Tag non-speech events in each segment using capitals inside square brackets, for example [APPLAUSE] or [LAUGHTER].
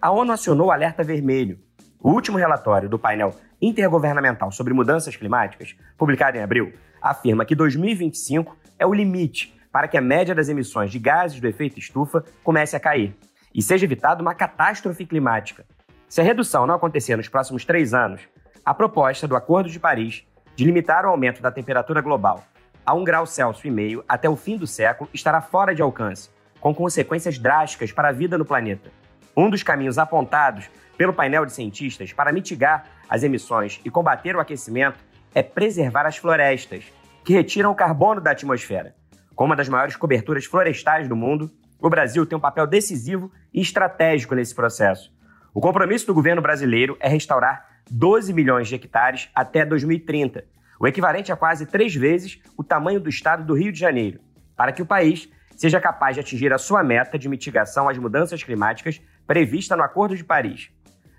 A ONU acionou o alerta vermelho. O último relatório do painel intergovernamental sobre mudanças climáticas, publicado em abril, afirma que 2025 é o limite para que a média das emissões de gases do efeito estufa comece a cair e seja evitada uma catástrofe climática. Se a redução não acontecer nos próximos três anos, a proposta do Acordo de Paris de limitar o aumento da temperatura global a um grau Celsius e meio até o fim do século estará fora de alcance, com consequências drásticas para a vida no planeta. Um dos caminhos apontados pelo painel de cientistas para mitigar as emissões e combater o aquecimento é preservar as florestas, que retiram o carbono da atmosfera. Com uma das maiores coberturas florestais do mundo, o Brasil tem um papel decisivo e estratégico nesse processo. O compromisso do governo brasileiro é restaurar 12 milhões de hectares até 2030, o equivalente a quase três vezes o tamanho do estado do Rio de Janeiro, para que o país seja capaz de atingir a sua meta de mitigação às mudanças climáticas prevista no Acordo de Paris.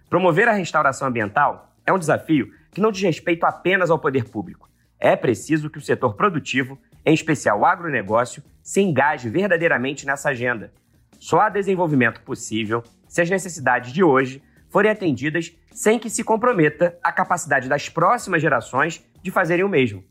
Promover a restauração ambiental é um desafio que não diz respeito apenas ao poder público. É preciso que o setor produtivo, em especial o agronegócio, se engaje verdadeiramente nessa agenda. Só há desenvolvimento possível se as necessidades de hoje forem atendidas sem que se comprometa a capacidade das próximas gerações de fazerem o mesmo.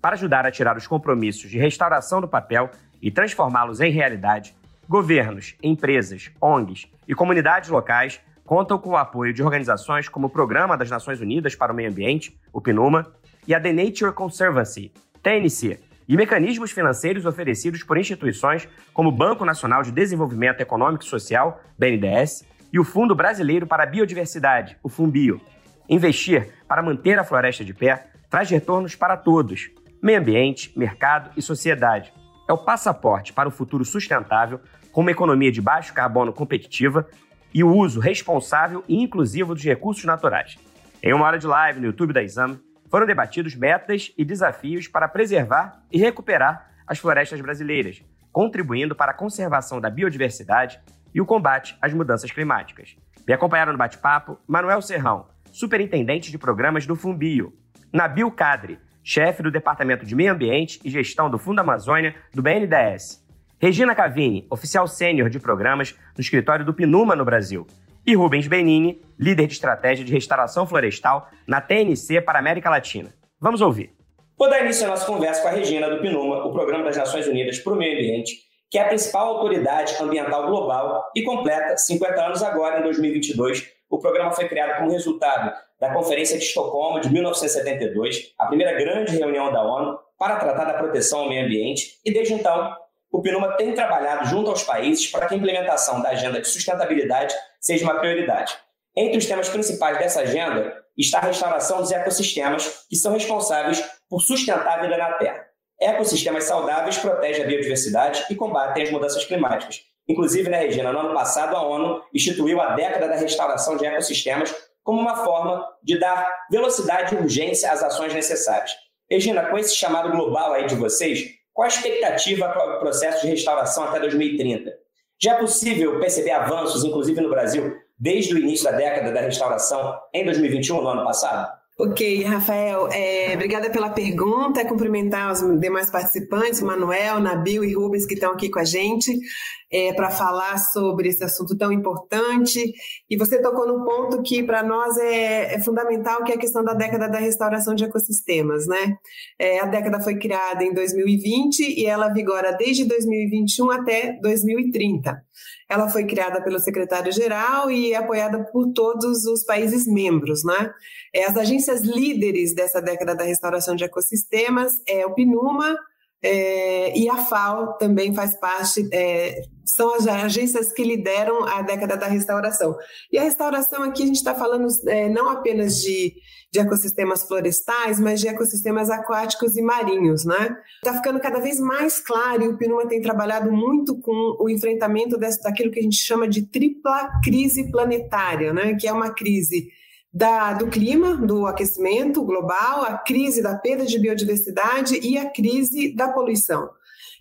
Para ajudar a tirar os compromissos de restauração do papel e transformá-los em realidade, governos, empresas, ONGs e comunidades locais contam com o apoio de organizações como o Programa das Nações Unidas para o Meio Ambiente, o PNUMA, e a The Nature Conservancy, TNC, e mecanismos financeiros oferecidos por instituições como o Banco Nacional de Desenvolvimento Econômico e Social, BNDES, e o Fundo Brasileiro para a Biodiversidade, o FUNBIO. Investir para manter a floresta de pé traz retornos para todos: meio ambiente, mercado e sociedade. É o passaporte para um futuro sustentável, com uma economia de baixo carbono competitiva e o uso responsável e inclusivo dos recursos naturais. Em uma hora de live no YouTube da Exame, foram debatidos metas e desafios para preservar e recuperar as florestas brasileiras, contribuindo para a conservação da biodiversidade e o combate às mudanças climáticas. Me acompanharam no bate-papo Manuel Serrão, superintendente de programas do Fumbio, Nabil Cadre, chefe do Departamento de Meio Ambiente e Gestão do Fundo Amazônia do BNDES, Regina Cavini, oficial sênior de programas no escritório do Pinuma no Brasil, e Rubens Benini, líder de estratégia de restauração florestal na TNC para a América Latina. Vamos ouvir. Vou dar início à nossa conversa com a Regina do Pinuma, o Programa das Nações Unidas para o Meio Ambiente, que é a principal autoridade ambiental global e completa 50 anos agora, em 2022. O programa foi criado como resultado da Conferência de Estocolmo de 1972, a primeira grande reunião da ONU para tratar da proteção ao meio ambiente, e desde então o PNUMA tem trabalhado junto aos países para que a implementação da agenda de sustentabilidade seja uma prioridade. Entre os temas principais dessa agenda está a restauração dos ecossistemas que são responsáveis por sustentar a vida na Terra. Ecossistemas saudáveis protegem a biodiversidade e combatem as mudanças climáticas. Inclusive, né, Regina, no ano passado a ONU instituiu a década da restauração de ecossistemas como uma forma de dar velocidade e urgência às ações necessárias. Regina, com esse chamado global aí de vocês, qual a expectativa para o processo de restauração até 2030? Já é possível perceber avanços, inclusive no Brasil, desde o início da década da restauração em 2021, no ano passado? Ok, Rafael, é, obrigada pela pergunta. Cumprimentar os demais participantes, Manuel, Nabil e Rubens, que estão aqui com a gente é, para falar sobre esse assunto tão importante. E você tocou no ponto que para nós é, é, fundamental, que é a questão da década da restauração de ecossistemas. Né? É, a década foi criada em 2020 e ela vigora desde 2021 até 2030. Ela foi criada pelo secretário-geral e apoiada por todos os países membros. Né? É, as agências líderes dessa década da restauração de ecossistemas é o PNUMA, é, e a FAO também faz parte, é, são as agências que lideram a década da restauração. E a restauração aqui a gente está falando é, não apenas de, de ecossistemas florestais, mas de ecossistemas aquáticos e marinhos, né? Está ficando cada vez mais claro, e o PNUMA tem trabalhado muito com o enfrentamento daquilo que a gente chama de tripla crise planetária, né? Que é uma crise da, do clima, do aquecimento global, a crise da perda de biodiversidade e a crise da poluição.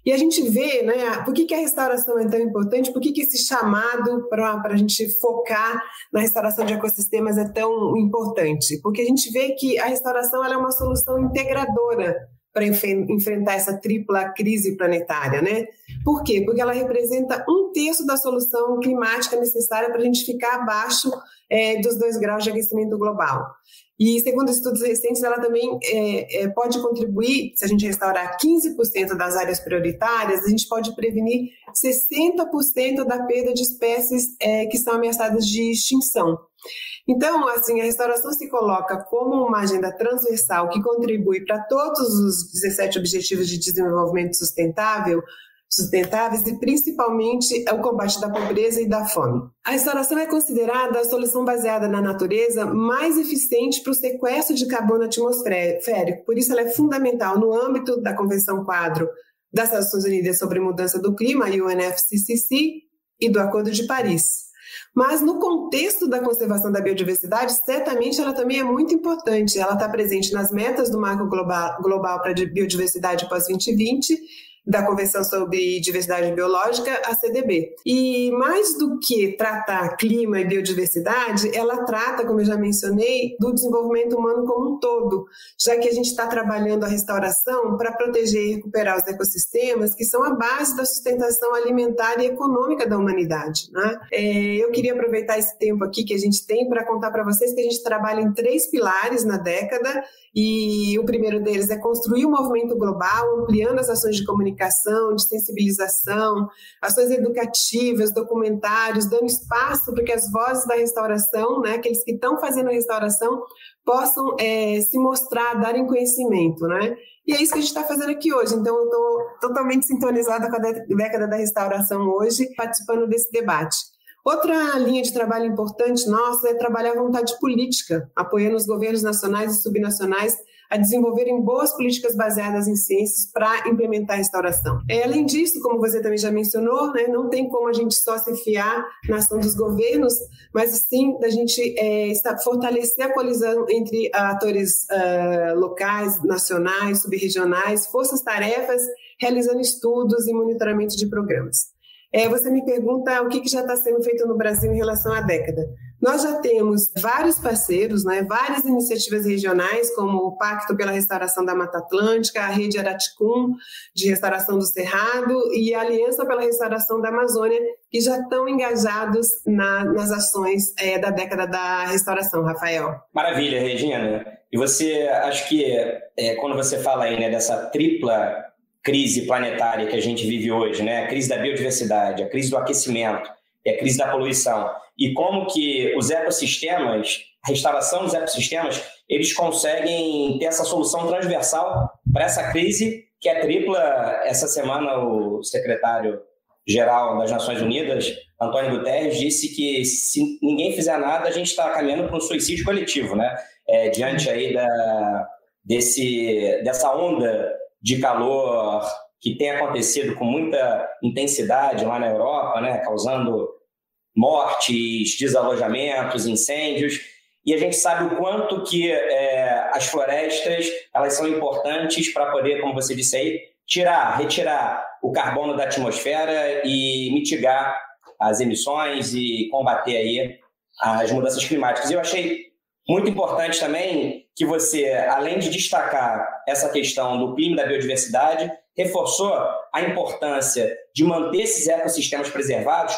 E a gente vê, né, por que, que a restauração é tão importante, por que, que esse chamado para a gente focar na restauração de ecossistemas é tão importante? Porque a gente vê que a restauração é uma solução integradora para enfrentar essa tripla crise planetária, né? Por quê? Porque ela representa um terço da solução climática necessária para a gente ficar abaixo é, dos dois graus de aquecimento global. E, segundo estudos recentes, ela também é, é, pode contribuir, se a gente restaurar 15% das áreas prioritárias, a gente pode prevenir 60% da perda de espécies é, que são ameaçadas de extinção. Então, assim, a restauração se coloca como uma agenda transversal que contribui para todos os 17 Objetivos de Desenvolvimento Sustentável, sustentáveis e principalmente o combate da pobreza e da fome. A restauração é considerada a solução baseada na natureza mais eficiente para o sequestro de carbono atmosférico, por isso ela é fundamental no âmbito da Convenção Quadro das Nações Unidas sobre Mudança do Clima, UNFCCC, e do Acordo de Paris. Mas no contexto da conservação da biodiversidade, certamente ela também é muito importante. Ela está presente nas metas do Marco Global, Global para a Biodiversidade pós-2020 da Convenção sobre Diversidade Biológica, a CDB. E mais do que tratar clima e biodiversidade, ela trata, como eu já mencionei, do desenvolvimento humano como um todo, já que a gente está trabalhando a restauração para proteger e recuperar os ecossistemas que são a base da sustentação alimentar e econômica da humanidade. Né? É, eu queria aproveitar esse tempo aqui que a gente tem para contar para vocês que a gente trabalha em três pilares na década, e o primeiro deles é construir um movimento global, ampliando as ações de comunicação comunicação, de sensibilização, ações educativas, documentários, dando espaço para que as vozes da restauração, né, aqueles que estão fazendo a restauração, possam é, se mostrar, darem conhecimento, né? E é isso que a gente está fazendo aqui hoje. Então, eu estou totalmente sintonizada com a década da restauração hoje, participando desse debate. Outra linha de trabalho importante nossa é trabalhar a vontade política, apoiando os governos nacionais e subnacionais a desenvolverem boas políticas baseadas em ciências para implementar a restauração. É, além disso, como você também já mencionou, né, não tem como a gente só se fiar na ação dos governos, mas sim da gente é, fortalecer a colisão entre atores uh, locais, nacionais, subregionais, forças-tarefas, realizando estudos e monitoramento de programas. É, você me pergunta o que, que já está sendo feito no Brasil em relação à década. Nós já temos vários parceiros, né, várias iniciativas regionais, como o Pacto pela Restauração da Mata Atlântica, a Rede Araticum, de restauração do Cerrado, e a Aliança pela Restauração da Amazônia, que já estão engajados na, nas ações é, da década da restauração, Rafael. Maravilha, Regina. E você, acho que é, quando você fala aí né, dessa tripla crise planetária que a gente vive hoje, né? A crise da biodiversidade, a crise do aquecimento e a crise da poluição. E como que os ecossistemas, a restauração dos ecossistemas, eles conseguem ter essa solução transversal para essa crise que é tripla. Essa semana o secretário geral das Nações Unidas, Antônio Guterres, disse que se ninguém fizer nada, a gente está caminhando para um suicídio coletivo, né? É, diante aí da, desse, dessa onda de calor que tem acontecido com muita intensidade lá na Europa, né, causando mortes, desalojamentos, incêndios. E a gente sabe o quanto que é, as florestas elas são importantes para poder, como você disse aí, tirar, retirar o carbono da atmosfera e mitigar as emissões e combater aí as mudanças climáticas. Eu achei muito importante também que você, além de destacar essa questão do clima e da biodiversidade, reforçou a importância de manter esses ecossistemas preservados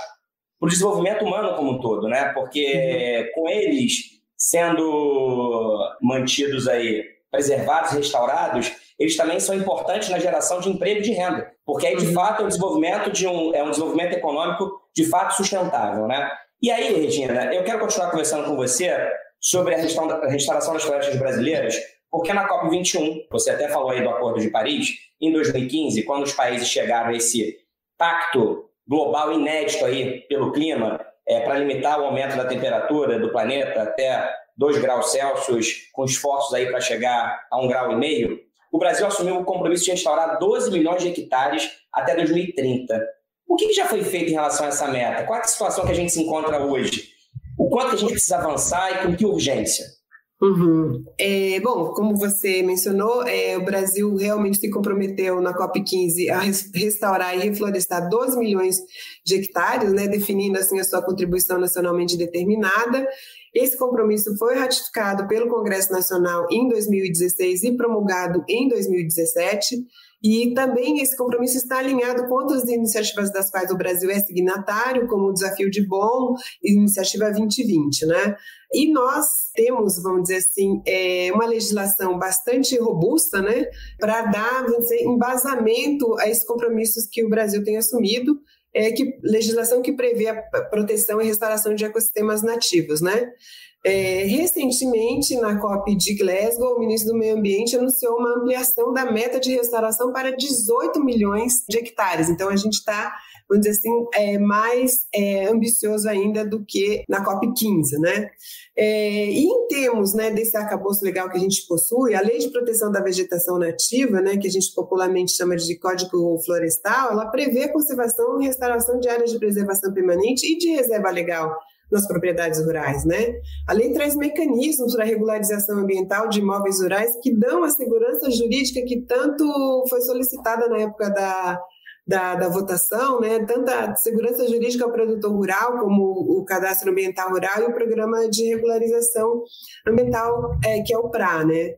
para o desenvolvimento humano como um todo, né? Porque uhum. com eles sendo mantidos aí preservados, restaurados, eles também são importantes na geração de emprego e de renda, porque aí de uhum. fato é um desenvolvimento de um é um desenvolvimento econômico de fato sustentável, né? E aí, Regina, eu quero continuar conversando com você sobre a restauração das florestas brasileiras, porque na COP21, você até falou aí do Acordo de Paris, em 2015, quando os países chegaram a esse pacto global inédito aí pelo clima, é, para limitar o aumento da temperatura do planeta até 2 graus Celsius, com esforços aí para chegar a 1,5 grau, e meio, o Brasil assumiu o compromisso de restaurar 12 milhões de hectares até 2030. O que já foi feito em relação a essa meta? Qual é a situação que a gente se encontra hoje? Quanto a gente precisa avançar e com que urgência? Uhum. É, bom, como você mencionou, é, o Brasil realmente se comprometeu na COP15 a restaurar e reflorestar 12 milhões de hectares, né, definindo assim a sua contribuição nacionalmente determinada. Esse compromisso foi ratificado pelo Congresso Nacional em 2016 e promulgado em 2017. E também esse compromisso está alinhado com outras iniciativas das quais o Brasil é signatário, como o Desafio de Bom e Iniciativa 2020, né? E nós temos, vamos dizer assim, é, uma legislação bastante robusta, né, para dar, vamos dizer, embasamento a esses compromissos que o Brasil tem assumido, é, que, legislação que prevê a proteção e restauração de ecossistemas nativos, né? É, recentemente, na COP de Glasgow, o ministro do Meio Ambiente anunciou uma ampliação da meta de restauração para 18 milhões de hectares. Então, a gente está, vamos dizer assim, é, mais é, ambicioso ainda do que na COP 15, né? É, e em termos né, desse arcabouço legal que a gente possui, a Lei de Proteção da Vegetação Nativa, né, que a gente popularmente chama de Código Florestal, ela prevê a conservação e restauração de áreas de preservação permanente e de reserva legal nas propriedades rurais, né? A lei traz mecanismos para regularização ambiental de imóveis rurais que dão a segurança jurídica que tanto foi solicitada na época da, da, da, votação, né? Tanto a segurança jurídica ao produtor rural, como o cadastro ambiental rural e o programa de regularização ambiental, é, que é o PRA, né?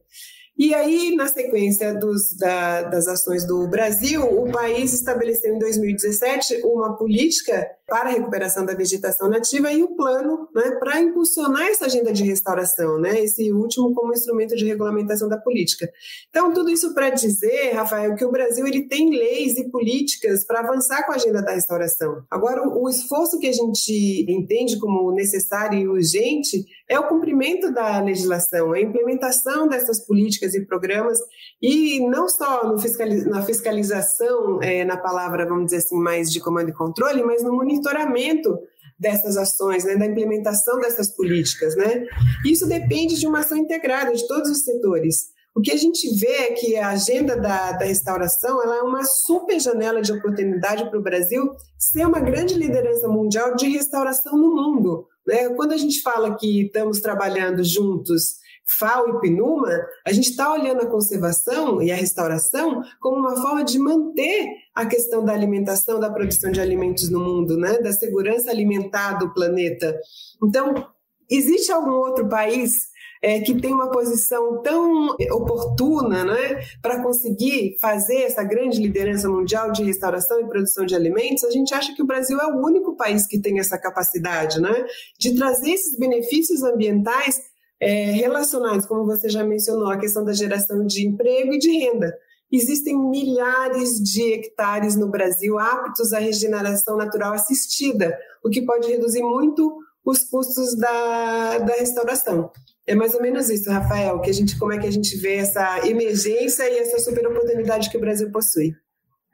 E aí, na sequência dos, da, das ações do Brasil, o país estabeleceu em 2017 uma política para a recuperação da vegetação nativa e o plano né, para impulsionar essa agenda de restauração, né, esse último como instrumento de regulamentação da política. Então, tudo isso para dizer, Rafael, que o Brasil ele tem leis e políticas para avançar com a agenda da restauração. Agora, o, o esforço que a gente entende como necessário e urgente é o cumprimento da legislação, a implementação dessas políticas e programas, e não só fiscaliz na fiscalização, é, na palavra, vamos dizer assim, mais de comando e controle, mas no monitoramento dessas ações, né, da implementação dessas políticas. Né? Isso depende de uma ação integrada de todos os setores. O que a gente vê é que a agenda da, da restauração ela é uma super janela de oportunidade para o Brasil ser uma grande liderança mundial de restauração no mundo. Né? Quando a gente fala que estamos trabalhando juntos, FAO e PNUMA, a gente está olhando a conservação e a restauração como uma forma de manter a questão da alimentação, da produção de alimentos no mundo, né? da segurança alimentar do planeta. Então, existe algum outro país é, que tem uma posição tão oportuna né, para conseguir fazer essa grande liderança mundial de restauração e produção de alimentos, a gente acha que o Brasil é o único país que tem essa capacidade né, de trazer esses benefícios ambientais é, relacionados, como você já mencionou, a questão da geração de emprego e de renda. Existem milhares de hectares no Brasil aptos à regeneração natural assistida, o que pode reduzir muito os custos da, da restauração. É mais ou menos isso, Rafael, que a gente, como é que a gente vê essa emergência e essa super oportunidade que o Brasil possui.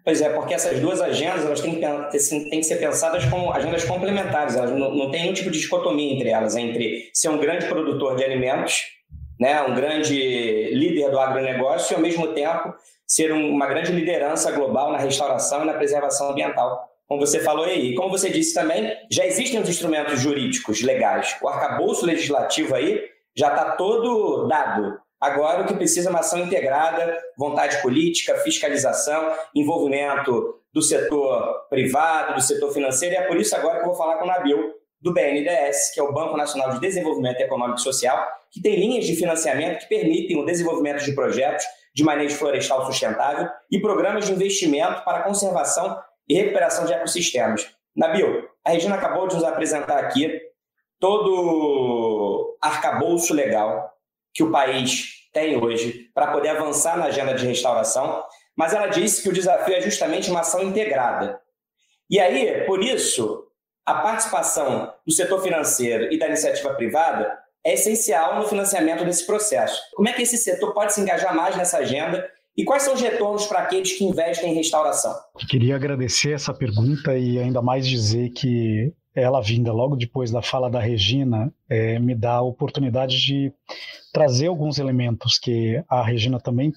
Pois é, porque essas duas agendas elas têm, que, têm que ser pensadas como agendas complementares, elas não, não tem nenhum tipo de dicotomia entre elas, entre ser um grande produtor de alimentos, né, um grande líder do agronegócio e, ao mesmo tempo, ser uma grande liderança global na restauração e na preservação ambiental como você falou aí. Como você disse também, já existem os instrumentos jurídicos legais. O arcabouço legislativo aí já está todo dado. Agora o que precisa é uma ação integrada, vontade política, fiscalização, envolvimento do setor privado, do setor financeiro, e é por isso agora que eu vou falar com o Nabil, do BNDES, que é o Banco Nacional de Desenvolvimento Econômico e Social, que tem linhas de financiamento que permitem o desenvolvimento de projetos de manejo florestal sustentável e programas de investimento para conservação e recuperação de ecossistemas. Nabil, a Regina acabou de nos apresentar aqui todo arcabouço legal que o país tem hoje para poder avançar na agenda de restauração, mas ela disse que o desafio é justamente uma ação integrada. E aí, por isso, a participação do setor financeiro e da iniciativa privada é essencial no financiamento desse processo. Como é que esse setor pode se engajar mais nessa agenda e quais são os retornos para aqueles que investem em restauração? Queria agradecer essa pergunta e ainda mais dizer que ela vinda logo depois da fala da Regina é, me dá a oportunidade de trazer alguns elementos que a Regina também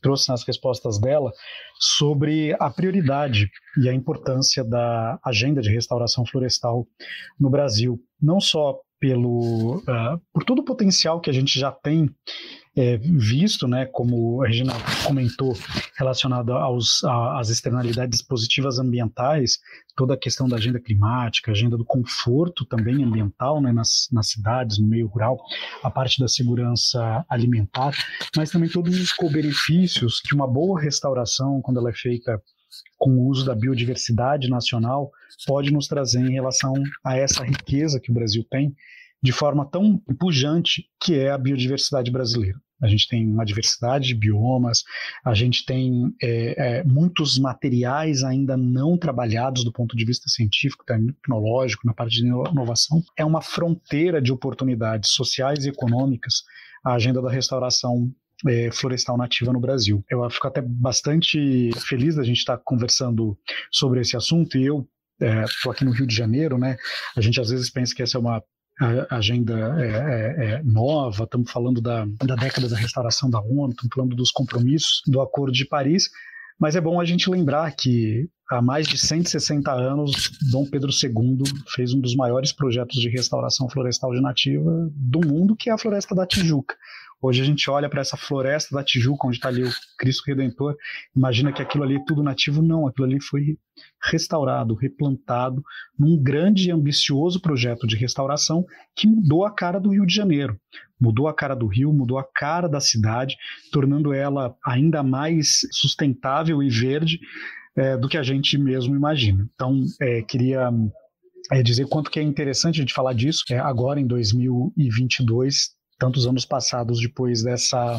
trouxe nas respostas dela sobre a prioridade e a importância da agenda de restauração florestal no Brasil, não só pelo uh, por todo o potencial que a gente já tem é, visto, né, como a Regina comentou, relacionado aos, às externalidades positivas ambientais, toda a questão da agenda climática, a agenda do conforto também ambiental né, nas, nas cidades, no meio rural, a parte da segurança alimentar, mas também todos os co-benefícios que uma boa restauração, quando ela é feita com o uso da biodiversidade nacional, pode nos trazer em relação a essa riqueza que o Brasil tem de forma tão pujante que é a biodiversidade brasileira. A gente tem uma diversidade de biomas, a gente tem é, é, muitos materiais ainda não trabalhados do ponto de vista científico, tecnológico, na parte de inovação. É uma fronteira de oportunidades sociais e econômicas a agenda da restauração é, florestal nativa no Brasil. Eu fico até bastante feliz da gente estar conversando sobre esse assunto e eu estou é, aqui no Rio de Janeiro, né? A gente às vezes pensa que essa é uma agenda é, é, é nova, estamos falando da, da década da restauração da ONU, estamos falando dos compromissos do Acordo de Paris, mas é bom a gente lembrar que há mais de 160 anos, Dom Pedro II fez um dos maiores projetos de restauração florestal de nativa do mundo, que é a Floresta da Tijuca. Hoje a gente olha para essa floresta da Tijuca, onde está ali o Cristo Redentor, imagina que aquilo ali é tudo nativo. Não, aquilo ali foi restaurado, replantado, num grande e ambicioso projeto de restauração que mudou a cara do Rio de Janeiro. Mudou a cara do Rio, mudou a cara da cidade, tornando ela ainda mais sustentável e verde é, do que a gente mesmo imagina. Então, é, queria é, dizer quanto que é interessante a gente falar disso é, agora em 2022 tantos anos passados depois dessa,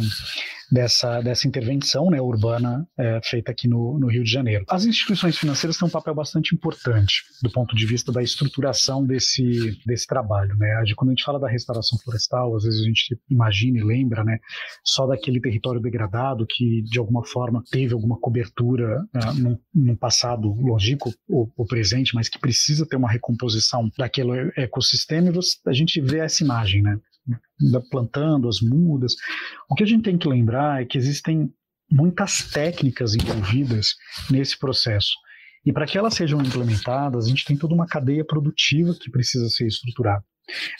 dessa, dessa intervenção né, urbana é, feita aqui no, no, Rio de Janeiro. As instituições financeiras têm um papel bastante importante do ponto de vista da estruturação desse, desse trabalho. Né? Quando a gente fala da restauração florestal, às vezes a gente imagina e lembra né, só daquele território degradado que, de alguma forma, teve alguma cobertura uh, num, num, passado longínquo ou, ou, presente, mas que precisa ter uma recomposição daquele ecossistema e você, a gente vê essa imagem, né? Plantando as mudas. O que a gente tem que lembrar é que existem muitas técnicas envolvidas nesse processo. E para que elas sejam implementadas, a gente tem toda uma cadeia produtiva que precisa ser estruturada.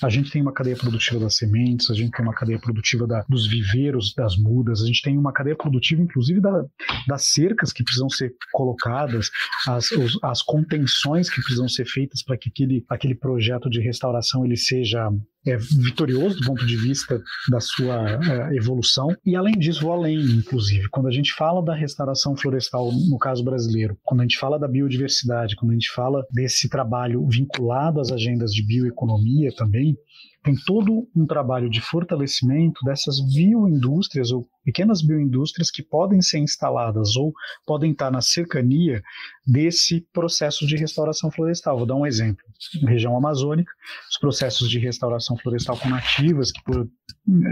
A gente tem uma cadeia produtiva das sementes, a gente tem uma cadeia produtiva da, dos viveiros, das mudas, a gente tem uma cadeia produtiva, inclusive, da, das cercas que precisam ser colocadas, as, os, as contenções que precisam ser feitas para que aquele, aquele projeto de restauração ele seja é, vitorioso do ponto de vista da sua é, evolução. E além disso, vou além, inclusive. Quando a gente fala da restauração florestal, no caso brasileiro, quando a gente fala da biodiversidade, quando a gente fala desse trabalho vinculado às agendas de bioeconomia também, tem todo um trabalho de fortalecimento dessas bioindústrias ou pequenas bioindústrias que podem ser instaladas ou podem estar na cercania desse processo de restauração florestal. Vou dar um exemplo. Região amazônica, os processos de restauração florestal com nativas, que por,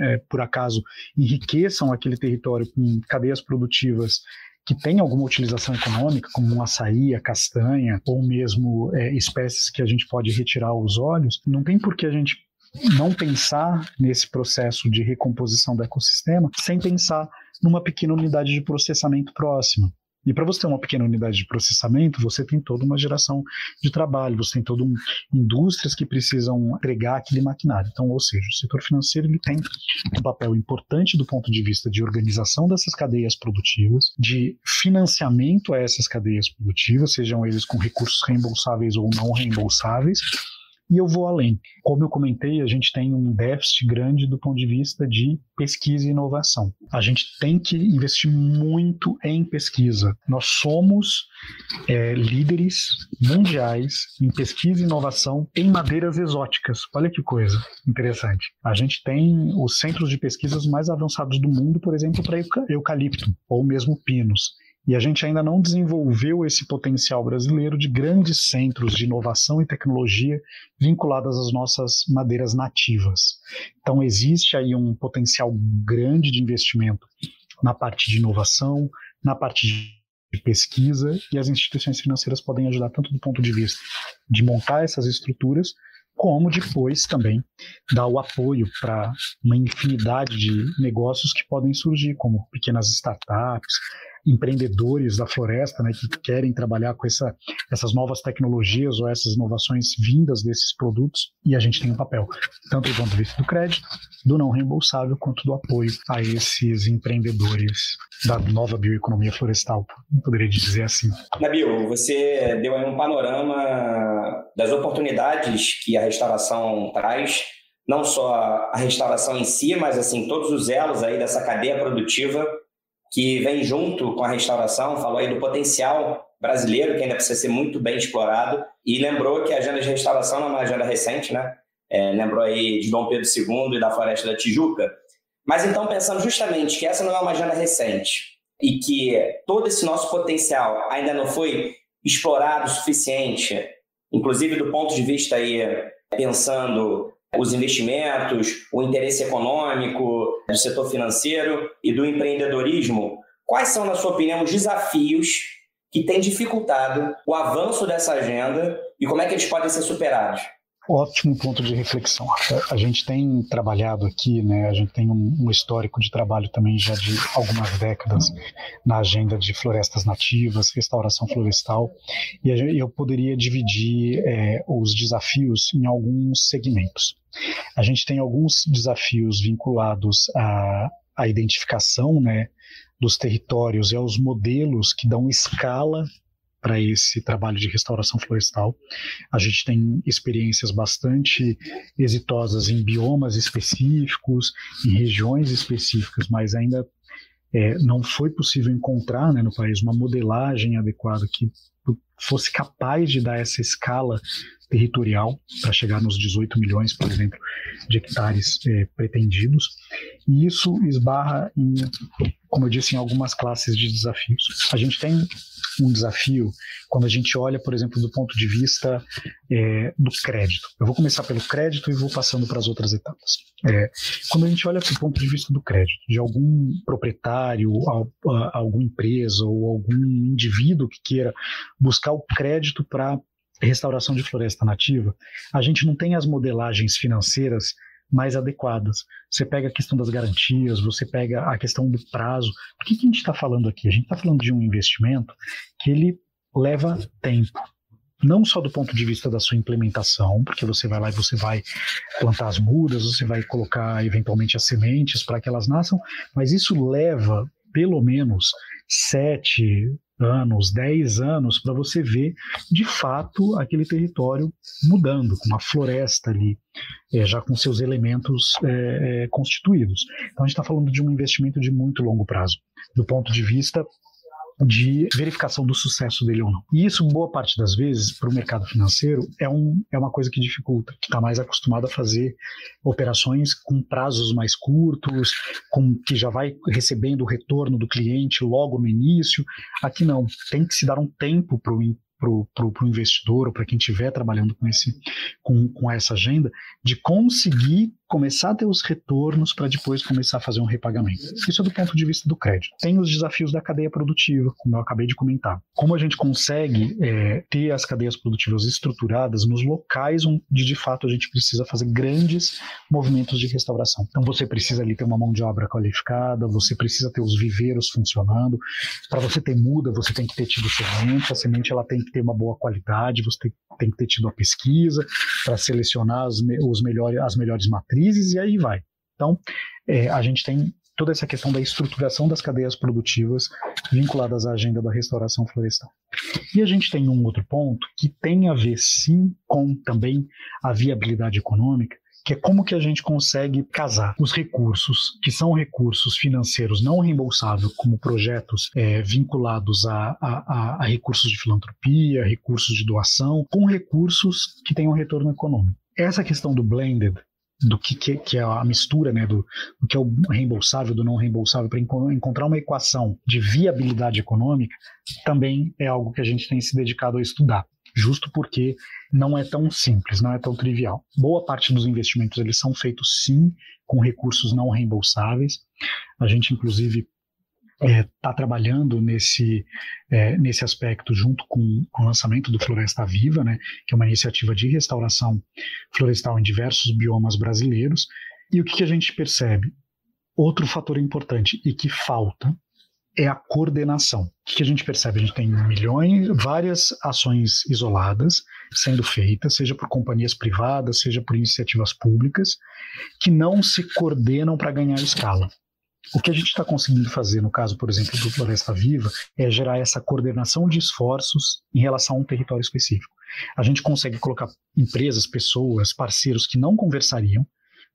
é, por acaso enriqueçam aquele território com cadeias produtivas que tem alguma utilização econômica, como um açaí, a castanha, ou mesmo é, espécies que a gente pode retirar os olhos, não tem por que a gente não pensar nesse processo de recomposição do ecossistema sem pensar numa pequena unidade de processamento próxima. E para você ter uma pequena unidade de processamento, você tem toda uma geração de trabalho, você tem todas um, indústrias que precisam entregar aquele maquinário. Então, ou seja, o setor financeiro ele tem um papel importante do ponto de vista de organização dessas cadeias produtivas, de financiamento a essas cadeias produtivas, sejam eles com recursos reembolsáveis ou não reembolsáveis, e eu vou além. Como eu comentei, a gente tem um déficit grande do ponto de vista de pesquisa e inovação. A gente tem que investir muito em pesquisa. Nós somos é, líderes mundiais em pesquisa e inovação em madeiras exóticas. Olha que coisa interessante. A gente tem os centros de pesquisas mais avançados do mundo, por exemplo, para eucalipto ou mesmo pinos. E a gente ainda não desenvolveu esse potencial brasileiro de grandes centros de inovação e tecnologia vinculadas às nossas madeiras nativas. Então, existe aí um potencial grande de investimento na parte de inovação, na parte de pesquisa, e as instituições financeiras podem ajudar tanto do ponto de vista de montar essas estruturas, como depois também dar o apoio para uma infinidade de negócios que podem surgir, como pequenas startups, empreendedores da floresta, né, que querem trabalhar com essa, essas novas tecnologias ou essas inovações vindas desses produtos, e a gente tem um papel, tanto do ponto de vista do crédito, do não reembolsável, quanto do apoio a esses empreendedores da nova bioeconomia florestal, poderia dizer assim. Nabil, você deu aí um panorama das oportunidades que a restauração traz, não só a restauração em si, mas assim todos os elos aí dessa cadeia produtiva que vem junto com a restauração, falou aí do potencial brasileiro que ainda precisa ser muito bem explorado e lembrou que a agenda de restauração não é uma agenda recente, né? É, lembrou aí de Dom Pedro II e da Floresta da Tijuca. Mas então pensando justamente que essa não é uma agenda recente e que todo esse nosso potencial ainda não foi explorado o suficiente, inclusive do ponto de vista aí pensando os investimentos, o interesse econômico do setor financeiro e do empreendedorismo. Quais são, na sua opinião, os desafios que têm dificultado o avanço dessa agenda e como é que eles podem ser superados? Ótimo ponto de reflexão. A gente tem trabalhado aqui, né? A gente tem um, um, histórico de trabalho também já de algumas décadas na agenda de florestas nativas, restauração florestal, e eu poderia dividir é, os desafios em alguns segmentos. A gente tem alguns desafios vinculados à, à identificação, né? dos territórios e aos modelos que dão escala para esse trabalho de restauração florestal. A gente tem experiências bastante exitosas em biomas específicos, em regiões específicas, mas ainda é, não foi possível encontrar né, no país uma modelagem adequada que fosse capaz de dar essa escala territorial para chegar nos 18 milhões, por exemplo, de hectares é, pretendidos. E isso esbarra em, como eu disse, em algumas classes de desafios. A gente tem um desafio quando a gente olha, por exemplo, do ponto de vista é, do crédito. Eu vou começar pelo crédito e vou passando para as outras etapas. É, quando a gente olha do ponto de vista do crédito, de algum proprietário, alguma empresa ou algum indivíduo que queira buscar o crédito para restauração de floresta nativa, a gente não tem as modelagens financeiras mais adequadas. Você pega a questão das garantias, você pega a questão do prazo. O que, que a gente está falando aqui? A gente está falando de um investimento que ele leva tempo. Não só do ponto de vista da sua implementação, porque você vai lá e você vai plantar as mudas, você vai colocar eventualmente as sementes para que elas nasçam, mas isso leva pelo menos sete, anos, 10 anos, para você ver de fato aquele território mudando, com uma floresta ali, é, já com seus elementos é, é constituídos. Então a gente está falando de um investimento de muito longo prazo, do ponto de vista de verificação do sucesso dele ou não. E isso, boa parte das vezes, para o mercado financeiro, é, um, é uma coisa que dificulta, que está mais acostumado a fazer operações com prazos mais curtos, com que já vai recebendo o retorno do cliente logo no início. Aqui não, tem que se dar um tempo para o para o investidor ou para quem estiver trabalhando com, esse, com, com essa agenda, de conseguir começar a ter os retornos para depois começar a fazer um repagamento. Isso é do ponto de vista do crédito. Tem os desafios da cadeia produtiva, como eu acabei de comentar. Como a gente consegue é, ter as cadeias produtivas estruturadas nos locais onde de fato a gente precisa fazer grandes movimentos de restauração. Então você precisa ali ter uma mão de obra qualificada, você precisa ter os viveiros funcionando. Para você ter muda, você tem que ter tido semente, a semente ela tem que ter uma boa qualidade, você tem, tem que ter tido a pesquisa para selecionar as, os melhores, as melhores matrizes e aí vai. Então, é, a gente tem toda essa questão da estruturação das cadeias produtivas vinculadas à agenda da restauração florestal. E a gente tem um outro ponto que tem a ver sim com também a viabilidade econômica, que é como que a gente consegue casar os recursos, que são recursos financeiros não reembolsáveis, como projetos é, vinculados a, a, a recursos de filantropia, recursos de doação, com recursos que tenham retorno econômico. Essa questão do blended do que, que, é a mistura né, do, do, que é o reembolsável, do não reembolsável, para encontrar uma equação de viabilidade econômica, também é algo que a gente tem se dedicado a estudar, justo porque não é tão simples, não é tão trivial. Boa parte dos investimentos eles são feitos sim com recursos não reembolsáveis. A gente, inclusive, está é, tá trabalhando nesse, é, nesse aspecto junto com, o lançamento do Floresta Viva, né, que é uma iniciativa de restauração florestal em diversos biomas brasileiros. E o que, que a gente percebe? Outro fator importante e que falta é a coordenação. O que, que a gente percebe? A gente tem milhões, várias ações isoladas sendo feitas, seja por companhias privadas, seja por iniciativas públicas, que não se coordenam para ganhar escala. O que a gente está conseguindo fazer, no caso, por exemplo, do Floresta Viva, é gerar essa coordenação de esforços em relação a um território específico. A gente consegue colocar empresas, pessoas, parceiros que não conversariam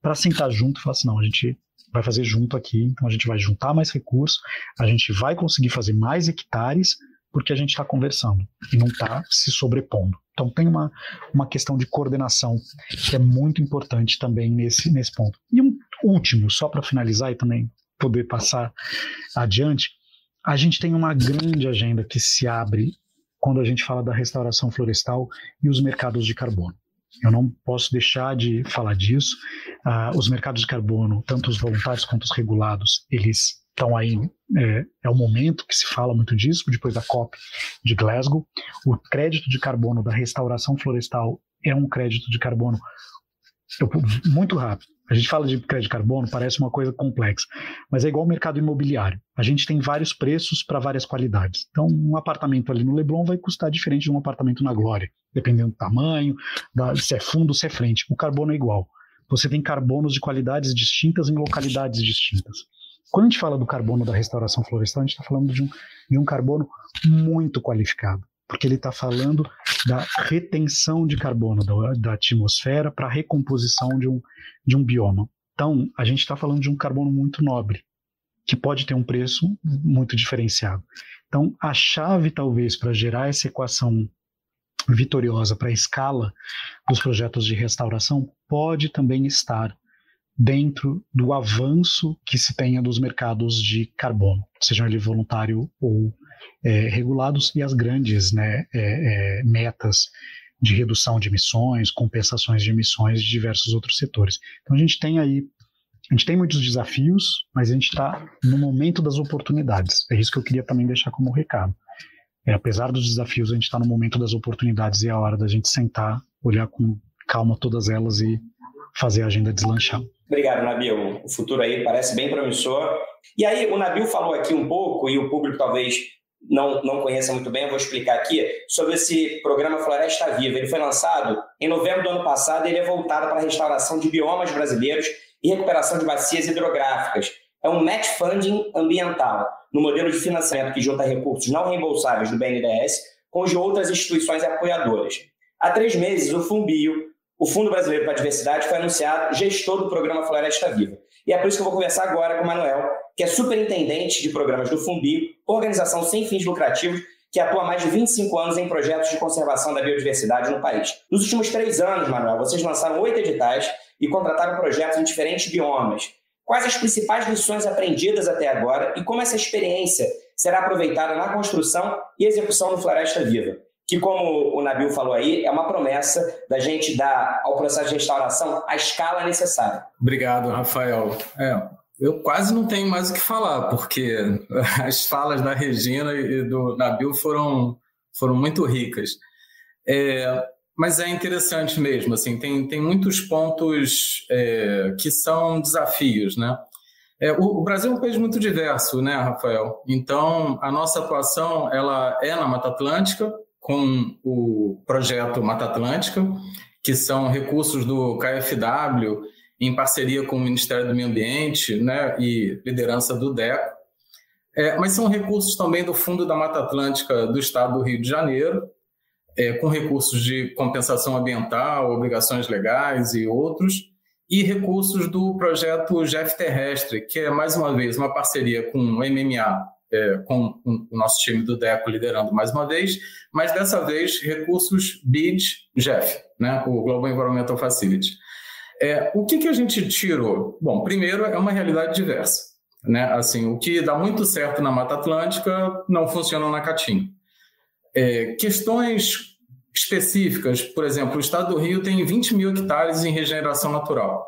para sentar junto e falar assim: não, a gente vai fazer junto aqui, então a gente vai juntar mais recursos, a gente vai conseguir fazer mais hectares porque a gente está conversando e não está se sobrepondo. Então tem uma, uma questão de coordenação que é muito importante também nesse, nesse ponto. E um último, só para finalizar e também poder passar adiante, a gente tem uma grande agenda que se abre quando a gente fala da restauração florestal e os mercados de carbono. Eu não posso deixar de falar disso. Uh, os mercados de carbono, tanto os voluntários quanto os regulados, eles estão aí. É, é o momento que se fala muito disso, depois da COP de Glasgow. O crédito de carbono da restauração florestal é um crédito de carbono muito rápido. A gente fala de crédito de carbono, parece uma coisa complexa, mas é igual o mercado imobiliário. A gente tem vários preços para várias qualidades. Então, um apartamento ali no Leblon vai custar diferente de um apartamento na Glória, dependendo do tamanho, da, se é fundo, se é frente. O carbono é igual. Você tem carbonos de qualidades distintas em localidades distintas. Quando a gente fala do carbono da restauração florestal, a gente está falando de um, de um carbono muito qualificado porque ele está falando da retenção de carbono da, da atmosfera para a recomposição de um, de um bioma. Então, a gente está falando de um carbono muito nobre, que pode ter um preço muito diferenciado. Então, a chave, talvez, para gerar essa equação vitoriosa para a escala dos projetos de restauração pode também estar dentro do avanço que se tenha dos mercados de carbono, seja ele voluntário ou é, regulados e as grandes né, é, é, metas de redução de emissões, compensações de emissões de diversos outros setores. Então a gente tem aí, a gente tem muitos desafios, mas a gente está no momento das oportunidades. É isso que eu queria também deixar como recado. É, apesar dos desafios, a gente está no momento das oportunidades e é a hora da gente sentar, olhar com calma todas elas e fazer a agenda deslanchar. Obrigado, Nabil. O futuro aí parece bem promissor. E aí, o Nabil falou aqui um pouco, e o público talvez não, não conheça muito bem, eu vou explicar aqui, sobre esse programa Floresta Viva. Ele foi lançado em novembro do ano passado ele é voltado para a restauração de biomas brasileiros e recuperação de bacias hidrográficas. É um match funding ambiental, no modelo de financiamento que junta recursos não reembolsáveis do BNDES com os de outras instituições apoiadoras. Há três meses, o Fumbio, o Fundo Brasileiro para a Diversidade, foi anunciado gestor do programa Floresta Viva. E é por isso que eu vou conversar agora com o Manuel, que é superintendente de programas do FUNBI, organização sem fins lucrativos que atua há mais de 25 anos em projetos de conservação da biodiversidade no país. Nos últimos três anos, Manuel, vocês lançaram oito editais e contrataram projetos em diferentes biomas. Quais as principais lições aprendidas até agora e como essa experiência será aproveitada na construção e execução do Floresta Viva? Que, como o Nabil falou aí, é uma promessa da gente dar ao processo de restauração a escala necessária. Obrigado, Rafael. É, eu quase não tenho mais o que falar, porque [LAUGHS] as falas da Regina e do Nabil foram, foram muito ricas. É, mas é interessante mesmo, assim, tem, tem muitos pontos é, que são desafios, né? É, o, o, Brasil é um país muito diverso, né, Rafael? Então, a nossa atuação ela é na Mata Atlântica, com o projeto Mata Atlântica, que são recursos do KfW em parceria com o Ministério do Meio Ambiente né, e liderança do DECO. É, mas são recursos também do Fundo da Mata Atlântica do Estado do Rio de Janeiro, é, com recursos de compensação ambiental, obrigações legais e outros, e recursos do projeto GEF Terrestre, que é, mais uma vez, uma parceria com o MMA, é, com o nosso time do DECO liderando mais uma vez, mas dessa vez recursos BID GEF, né, o Global Environmental Facility. É, o que, que a gente tirou? Bom, primeiro é uma realidade diversa. Né? Assim, o que dá muito certo na Mata Atlântica não funciona na Caatinga. É, questões específicas, por exemplo, o estado do Rio tem 20 mil hectares em regeneração natural.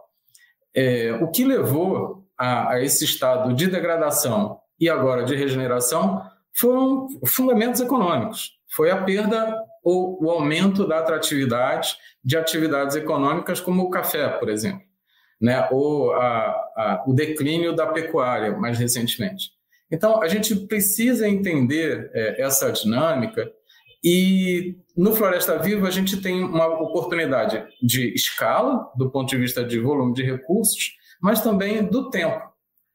É, o que levou a, a, esse estado de degradação e agora de regeneração foram fundamentos econômicos. Foi a perda ou o aumento da atratividade de atividades econômicas como o café, por exemplo né, ou a, a, o declínio da pecuária mais recentemente. Então, a gente precisa entender é, essa dinâmica e no Floresta Viva a gente tem uma oportunidade de escala, do ponto de vista de volume de recursos, mas também do tempo.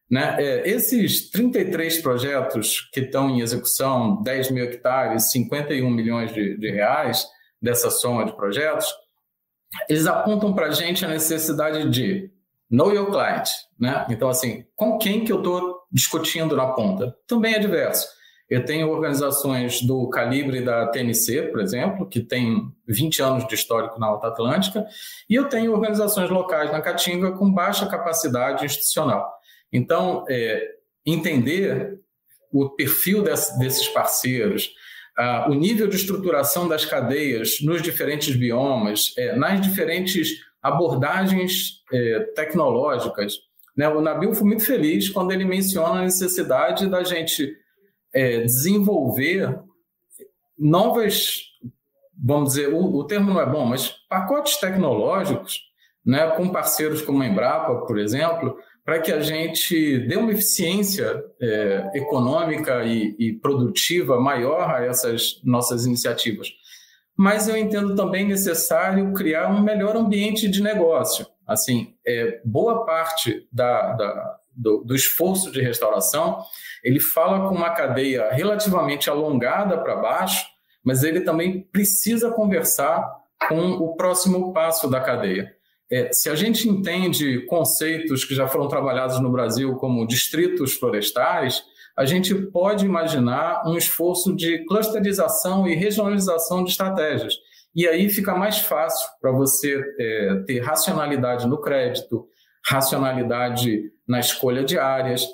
Né? É, esses 33 projetos que estão em execução, 10 mil hectares, 51 milhões de, de reais dessa soma de projetos, eles apontam para a gente a necessidade de Know your client, né? Então, assim, com quem que eu estou discutindo na ponta? Também é diverso. Eu tenho organizações do calibre da TNC, por exemplo, que tem 20 anos de histórico na Alta Atlântica, e eu tenho organizações locais na Caatinga com baixa capacidade institucional. Então, é, entender o perfil desse, desses parceiros, o nível de estruturação das cadeias nos diferentes biomas, é, nas diferentes abordagens é, tecnológicas. Né? O Nabil foi muito feliz quando ele menciona a necessidade da gente é, desenvolver novas, vamos dizer, o, o, termo não é bom, mas pacotes tecnológicos, né, com parceiros como a Embrapa, por exemplo, para que a gente dê uma eficiência é, econômica e, e produtiva maior a essas nossas iniciativas mas eu entendo também necessário criar um melhor ambiente de negócio. Assim, é, boa parte da, da do, do, esforço de restauração, ele fala com uma cadeia relativamente alongada para baixo, mas ele também precisa conversar com o próximo passo da cadeia. É, se a gente entende conceitos que já foram trabalhados no Brasil como distritos florestais, a gente pode imaginar um esforço de clusterização e regionalização de estratégias. E aí fica mais fácil para você é, ter racionalidade no crédito, racionalidade na escolha de áreas.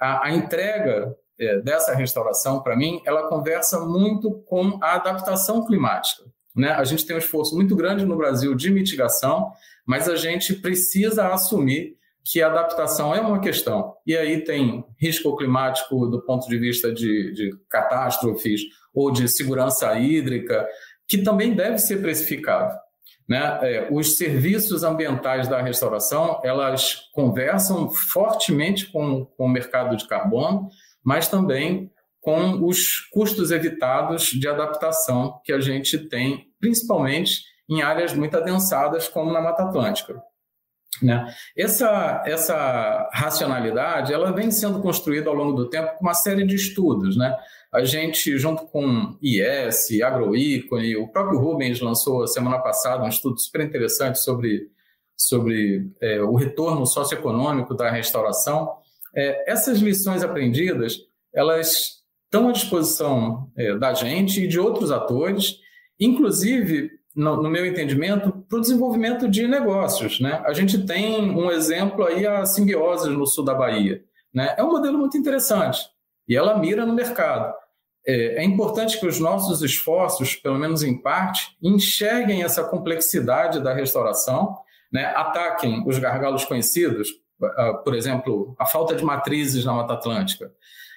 A, a entrega é, dessa restauração, para mim, ela conversa muito com a adaptação climática. Né? A gente tem um esforço muito grande no Brasil de mitigação, mas a gente precisa assumir que a adaptação é uma questão. E aí tem risco climático do ponto de vista de, de catástrofes ou de segurança hídrica, que também deve ser precificado. Né? É, os serviços ambientais da restauração, elas conversam fortemente com, com o mercado de carbono, mas também com os custos evitados de adaptação que a gente tem, principalmente em áreas muito adensadas, como na Mata Atlântica. Né? Essa, essa racionalidade ela vem sendo construída ao longo do tempo com uma série de estudos. Né? A gente, junto com IS, Agroícone, o próprio Rubens lançou semana passada um estudo super interessante sobre, sobre é, o retorno socioeconômico da restauração. É, essas lições aprendidas elas estão à disposição é, da gente e de outros atores, inclusive no, no meu entendimento, para o desenvolvimento de negócios. Né? A gente tem um exemplo aí, a simbiose no sul da Bahia. Né? É um modelo muito interessante e ela mira no mercado. É, é importante que os nossos esforços, pelo menos em parte, enxerguem essa complexidade da restauração, né? ataquem os gargalos conhecidos, por exemplo, a falta de matrizes na Mata Atlântica.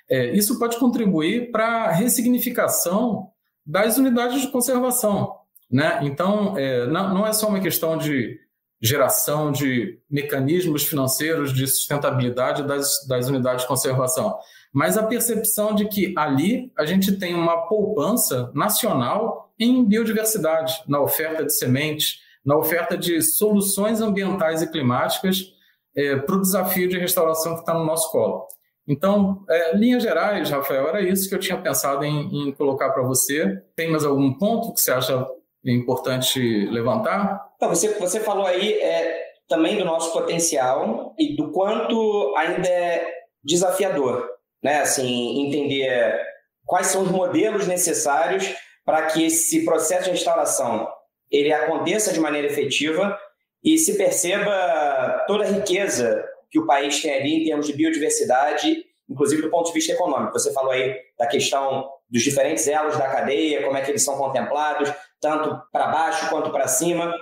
É, isso pode contribuir para a ressignificação das unidades de conservação. Né? Então, é, não, não é só uma questão de geração de mecanismos financeiros de sustentabilidade das, das unidades de conservação, mas a percepção de que ali a gente tem uma poupança nacional em biodiversidade, na oferta de sementes, na oferta de soluções ambientais e climáticas é, para o desafio de restauração que está no nosso colo. Então, é, linhas gerais, Rafael, era isso que eu tinha pensado em, em colocar para você. Tem mais algum ponto que você acha importante levantar? Então, você, você falou aí é, também do nosso potencial e do quanto ainda é desafiador, né? Assim, entender quais são os modelos necessários para que esse processo de restauração ele aconteça de maneira efetiva e se perceba toda a riqueza que o país tem ali em termos de biodiversidade, inclusive do ponto de vista econômico. Você falou aí da questão dos diferentes elos da cadeia, como é que eles são contemplados, tanto para baixo quanto para cima.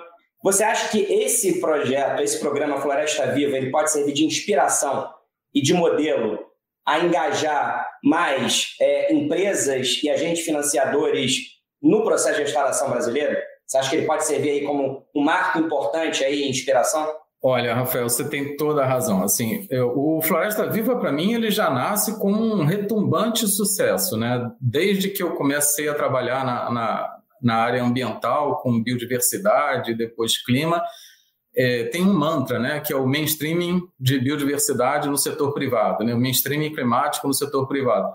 Você acha que esse projeto, esse programa Floresta Viva, ele pode servir de inspiração e de modelo a engajar mais é, empresas e agentes financiadores no processo de restauração brasileiro? Você acha que ele pode servir aí como um marco importante aí inspiração? Olha, Rafael, você tem toda a razão. Assim, eu, o Floresta Viva, para mim, ele já nasce com um retumbante sucesso, né? Desde que eu comecei a trabalhar na, na, na área ambiental, com biodiversidade, depois clima, é, tem um mantra, né, que é o mainstreaming de biodiversidade no setor privado, né, o mainstreaming climático no setor privado.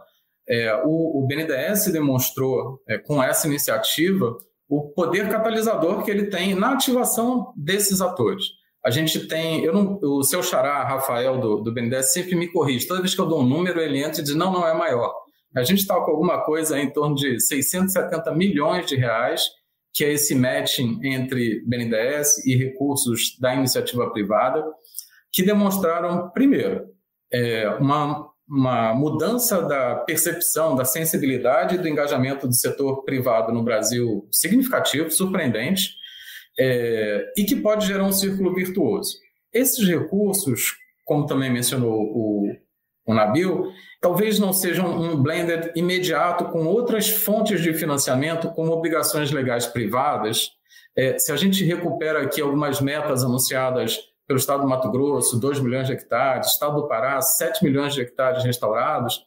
É, o, o, BNDES demonstrou, é, com essa iniciativa, o poder catalisador que ele tem na ativação desses atores. A gente tem, eu não, o seu xará, Rafael, do, do BNDES, sempre me corrige. Toda vez que eu dou um número, ele entra e diz, não, não é maior. A gente está com alguma coisa em torno de 670 milhões de reais, que é esse matching entre BNDES e recursos da iniciativa privada, que demonstraram, primeiro, é, uma, uma mudança da percepção, da sensibilidade e do engajamento do setor privado no Brasil significativo, surpreendente, é, e que pode gerar um círculo virtuoso. Esses recursos, como também mencionou o, o Nabil, talvez não sejam um blended imediato com outras fontes de financiamento, como obrigações legais privadas. É, se a gente recupera aqui algumas metas anunciadas pelo Estado do Mato Grosso, 2 milhões de hectares, Estado do Pará, 7 milhões de hectares restaurados,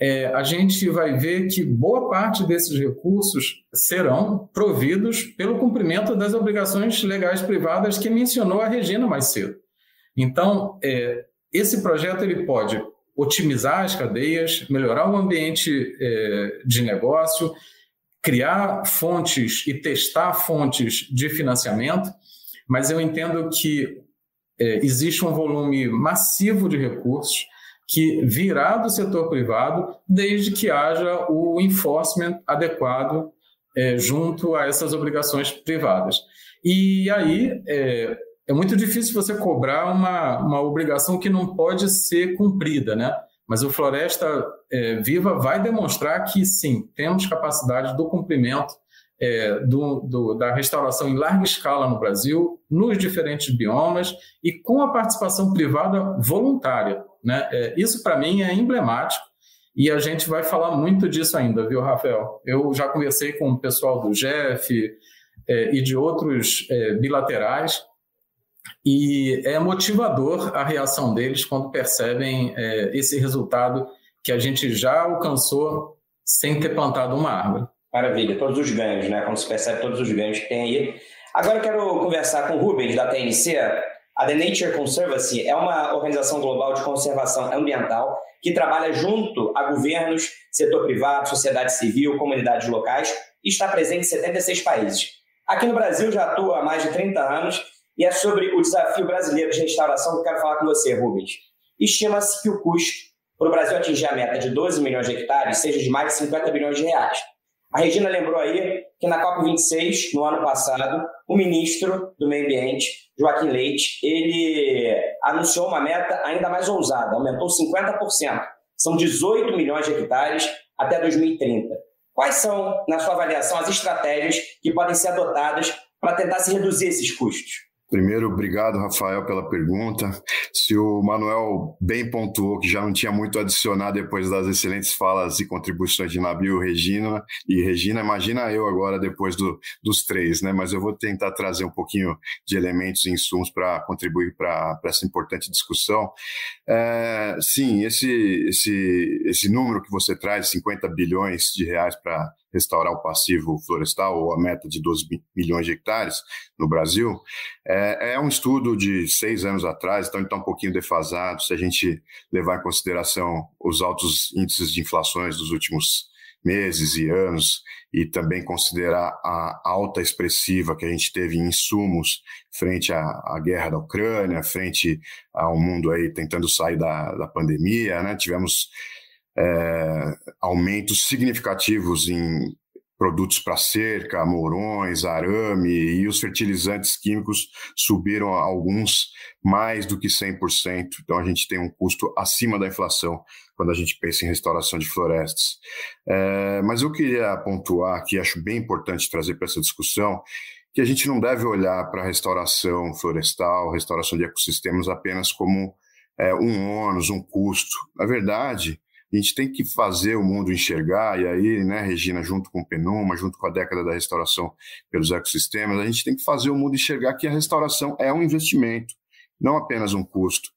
é, a gente vai ver que boa parte desses recursos serão providos pelo cumprimento das obrigações legais privadas que mencionou a Regina mais cedo. Então, é, esse projeto ele pode otimizar as cadeias, melhorar o ambiente é, de negócio, criar fontes e testar fontes de financiamento, mas eu entendo que é, existe um volume massivo de recursos que virá do setor privado, desde que haja o enforcement adequado é, junto a essas obrigações privadas. E aí, é, é muito difícil você cobrar uma, uma obrigação que não pode ser cumprida, né? Mas o Floresta é, Viva vai demonstrar que sim, temos capacidade do cumprimento é, do, do, da restauração em larga escala no Brasil, nos diferentes biomas e com a participação privada voluntária. Né? É, isso, para mim, é emblemático e a gente vai falar muito disso ainda, viu, Rafael? Eu já conversei com o pessoal do GEF é, e de outros é, bilaterais e é motivador a reação deles quando percebem é, esse resultado que a gente já alcançou sem ter plantado uma árvore. Maravilha, todos os ganhos, né? Como se percebe todos os ganhos que tem aí. Agora eu quero conversar com o Rubens, da TNC. A The Nature Conservancy é uma organização global de conservação ambiental que trabalha junto a governos, setor privado, sociedade civil, comunidades locais e está presente em 76 países. Aqui no Brasil já atua há mais de 30 anos e é sobre o desafio brasileiro de restauração que eu quero falar com você, Rubens. Estima-se que o custo para o Brasil atingir a meta de 12 milhões de hectares seja de mais de 50 bilhões de reais. A Regina lembrou aí que na COP26, no ano passado, o ministro do Meio Ambiente, Joaquim Leite, ele anunciou uma meta ainda mais ousada, aumentou 50%. São 18 milhões de hectares até 2030. Quais são, na sua avaliação, as estratégias que podem ser adotadas para tentar se reduzir esses custos? Primeiro, obrigado, Rafael, pela pergunta. Se o Manuel bem pontuou que já não tinha muito a adicionar depois das excelentes falas e contribuições de Nabil, Regina e Regina, imagina eu agora depois do, dos três, né? Mas eu vou tentar trazer um pouquinho de elementos e insumos para contribuir para essa importante discussão. É, sim, esse, esse, esse número que você traz, 50 bilhões de reais para restaurar o passivo florestal, ou a meta de 12 milhões de hectares no Brasil, é, é um estudo de seis anos atrás, então ele está um pouquinho defasado. Se a gente levar em consideração os altos índices de inflações dos últimos meses e anos, e também considerar a alta expressiva que a gente teve em insumos frente à, à guerra da Ucrânia, frente ao mundo aí tentando sair da, da pandemia, né? Tivemos é, aumentos significativos em produtos para cerca, morões, arame e os fertilizantes químicos subiram alguns mais do que 100%. Então a gente tem um custo acima da inflação quando a gente pensa em restauração de florestas. É, mas eu queria pontuar que acho bem importante trazer para essa discussão que a gente não deve olhar para a restauração florestal, restauração de ecossistemas apenas como é, um ônus, um custo. Na verdade, a gente tem que fazer o mundo enxergar, e aí, né, Regina, junto com o Penuma, junto com a década da restauração pelos ecossistemas, a gente tem que fazer o mundo enxergar que a restauração é um investimento, não apenas um custo.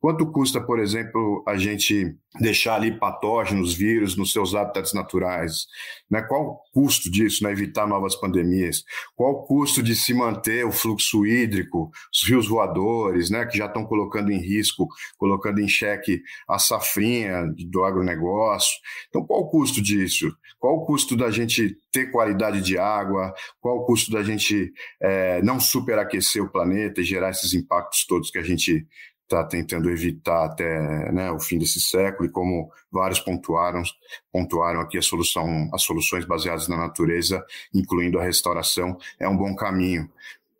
Quanto custa, por exemplo, a gente deixar ali patógenos, vírus nos seus hábitats naturais? Né? Qual o custo disso, né? evitar novas pandemias? Qual o custo de se manter o fluxo hídrico, os rios voadores, né? que já estão colocando em risco, colocando em xeque a safrinha do agronegócio? Então, qual o custo disso? Qual o custo da gente ter qualidade de água? Qual o custo da gente é, não superaquecer o planeta e gerar esses impactos todos que a gente está tentando evitar até né, o fim desse século e como vários pontuaram pontuaram aqui a solução as soluções baseadas na natureza incluindo a restauração é um bom caminho.